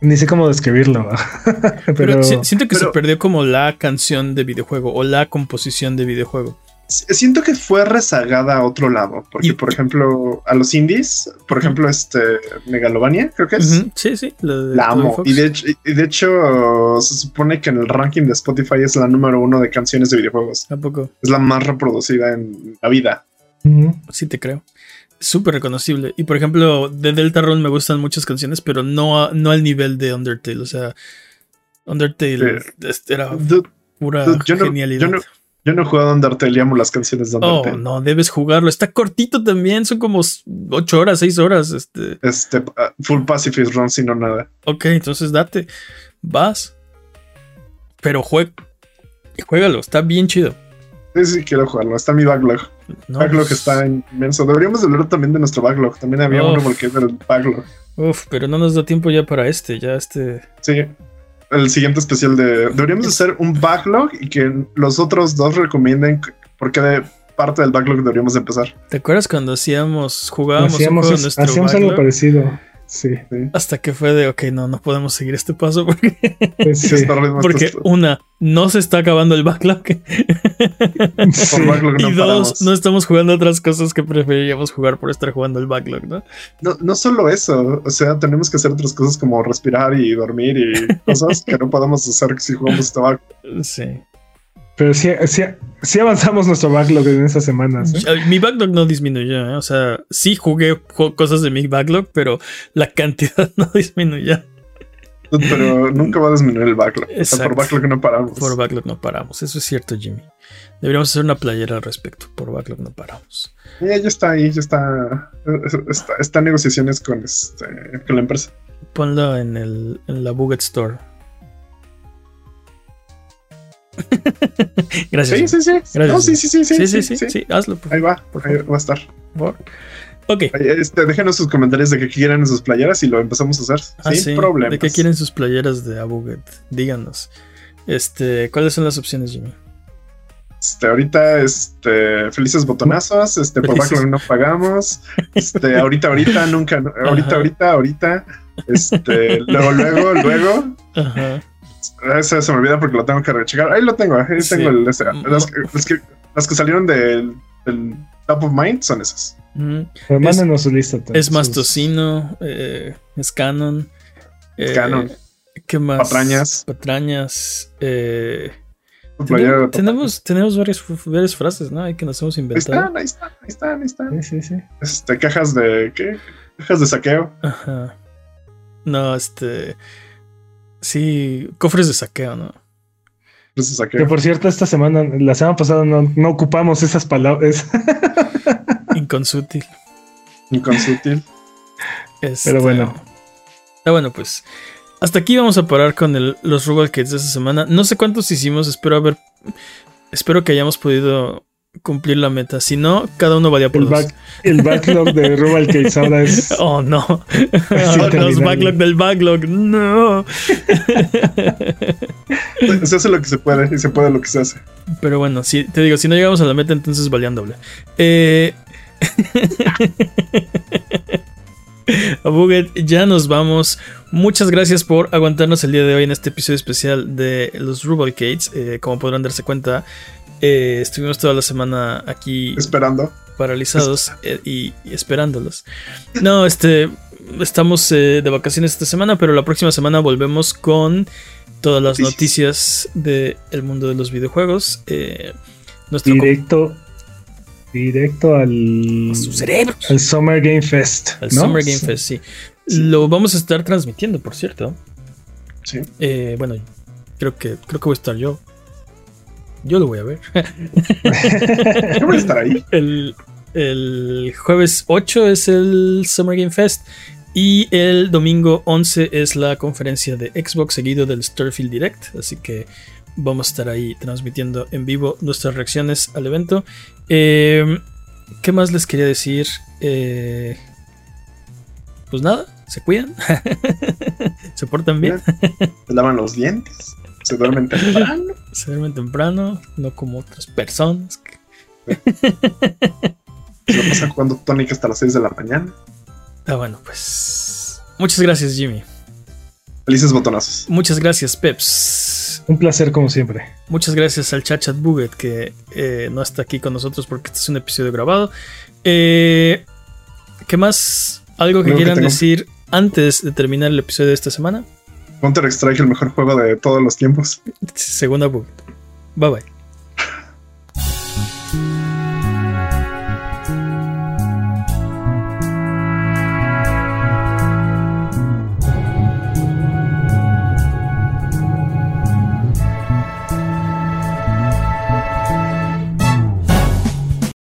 Ni sé cómo describirlo, Pero, pero, si- siento que se perdió como la canción de videojuego o la composición de videojuego. Siento que fue rezagada a otro lado, porque Y- por ejemplo, a los indies, por ejemplo, este Megalovania, creo que es, Sí, sí. de la amo. Y de, hecho, y de hecho, se supone que en el ranking de Spotify es la número uno de canciones de videojuegos. ¿A poco? Es la más reproducida en la vida. Sí, te creo. Súper reconocible. Y por ejemplo, de Deltarune me gustan muchas canciones, pero no, a- no al nivel de Undertale. O sea, Undertale este, era Dude, pura dude, yo, no, genialidad. yo, no, Yo no he jugado Undertale y amo las canciones de Oh, Undertale. no, debes jugarlo. Está cortito también, son como 8 horas, 6 horas. Este. Este, uh, full pacifist run, si no nada. Ok, entonces date. Vas. Pero juega. Juégalo, está bien chido. Sí, sí, quiero jugarlo. Está mi backlog. No, backlog pues, está inmenso. Deberíamos hablar también de nuestro backlog. También había Uf. uno porque es del backlog. Uf, pero no nos da tiempo ya para este. Ya este. Sí. El siguiente especial de. Deberíamos hacer un backlog y que los otros dos recomienden por qué de parte del backlog deberíamos empezar. ¿Te acuerdas cuando hacíamos, jugábamos un Hacíamos, juego en es- nuestro hacíamos algo parecido. Sí. Sí. Hasta que fue de, ok, no, no podemos seguir este paso porque, sí. Una, no se está acabando el backlog. Sí. por backlog no y dos, paramos. no estamos jugando otras cosas que preferiríamos jugar por estar jugando el backlog, ¿no? No, no solo eso, o sea, tenemos que hacer otras cosas como respirar y dormir y cosas que no podemos hacer si jugamos este backlog. Sí. Pero sí, sí, sí avanzamos nuestro backlog en estas semanas. ¿eh? Mi backlog no disminuyó, ¿eh? o sea, sí jugué cosas de mi backlog, pero la cantidad no disminuyó. Pero nunca va a disminuir el backlog. O sea, Exacto. por backlog no paramos. Por backlog no paramos, eso es cierto, Jimmy. Deberíamos hacer una playera al respecto. Por backlog no paramos. Ya, ya está ahí, ya está, está. Está en negociaciones con, este, con la empresa. Ponlo en, el, en la Buget Store. Gracias. Sí, sí, sí. Gracias. No, sí, sí, sí, sí, sí, sí, sí, sí, hazlo, por Ahí va, Por ahí va a estar. favor. Ok. Este, déjenos sus comentarios de qué quieren en sus playeras y lo empezamos a hacer. Ah, sin sí. problemas. ¿De qué quieren sus playeras de Abuget? Díganos. Este, ¿cuáles son las opciones, Jimmy? Este, ahorita, este, felices botonazos, este, por Felices. backlog no pagamos, este, ahorita, ahorita, nunca, ahorita, Ajá. ahorita, ahorita, este, luego, luego, luego, Ajá. Ese se me olvida porque lo tengo que rechecar, ahí lo tengo, ahí Sí. tengo el, ese, las, que- las que, las que salieron del, del top of mind son esas. Mm. Pero mándenos su lista. también, Es más sus- tocino, eh, es canon. eh, Canon. ¿Qué más? Patrañas. Patrañas. eh, de tenemos, tenemos, tenemos varias, varias frases, ¿no? Hay que nos hemos Ahí inventado. están, ahí están, ahí están, ahí están. Sí, sí, sí. Este, cajas de, ¿qué? Cajas de saqueo. Ajá. No, este. Sí, cofres de saqueo, ¿no? Cajas de Que saqueo. por cierto, esta semana, la semana pasada no, no ocupamos esas palabras. Inconsútil. Inconsútil. Este, Pero bueno. Ah, bueno, pues. Hasta aquí vamos a parar con el- los Rugal Kids de esta semana. No sé cuántos hicimos, espero haber. Espero que hayamos podido cumplir la meta. Si no, cada uno valía por El, dos. back- el backlog de Rubal Case ahora es. Oh no. Es los backlog del backlog. No. Se hace lo que se puede y se puede lo que se hace. Pero bueno, si te digo, si no llegamos a la meta, entonces valían doble. Eh... Buget, ya nos vamos. Muchas gracias por aguantarnos el día de hoy en este episodio especial de los Rubalcades. Eh, como podrán darse cuenta, eh, estuvimos toda la semana aquí Esperando. paralizados eh, y, y esperándolos. No, este, estamos eh, de vacaciones esta semana, pero la próxima semana volvemos con todas las Noticias. noticias del mundo de los videojuegos. Eh, nuestro Directo. Directo al. a su cerebro. Al Summer Game Fest. Al ¿no? Summer Game Fest, sí. Lo vamos a estar transmitiendo, por cierto. Sí. Eh, bueno, creo que creo que voy a estar yo. Yo lo voy a ver. Yo voy a estar ahí. El, el jueves 8 es el Summer Game Fest. Y el domingo 11 es la conferencia de Xbox seguido del Starfield Direct. Así que vamos a estar ahí transmitiendo en vivo nuestras reacciones al evento. Eh, ¿Qué más les quería decir? Eh, pues nada, se cuidan. se portan bien. Se lavan los dientes. Se duermen temprano. Se duermen temprano, no como otras personas. que- Se lo pasan jugando Tonic hasta las 6 de la mañana. Ah, bueno, pues. Muchas gracias, Jimmy. Felices botonazos. Muchas gracias, Peps. Un placer, como siempre. Muchas gracias al Chachat Buget que eh, no está aquí con nosotros porque este es un episodio grabado. Eh, ¿Qué más? ¿Algo que quieran tengo- decir antes de terminar el episodio de esta semana? Counter Strike, el mejor juego de todos los tiempos. Segunda Buget. Bye bye.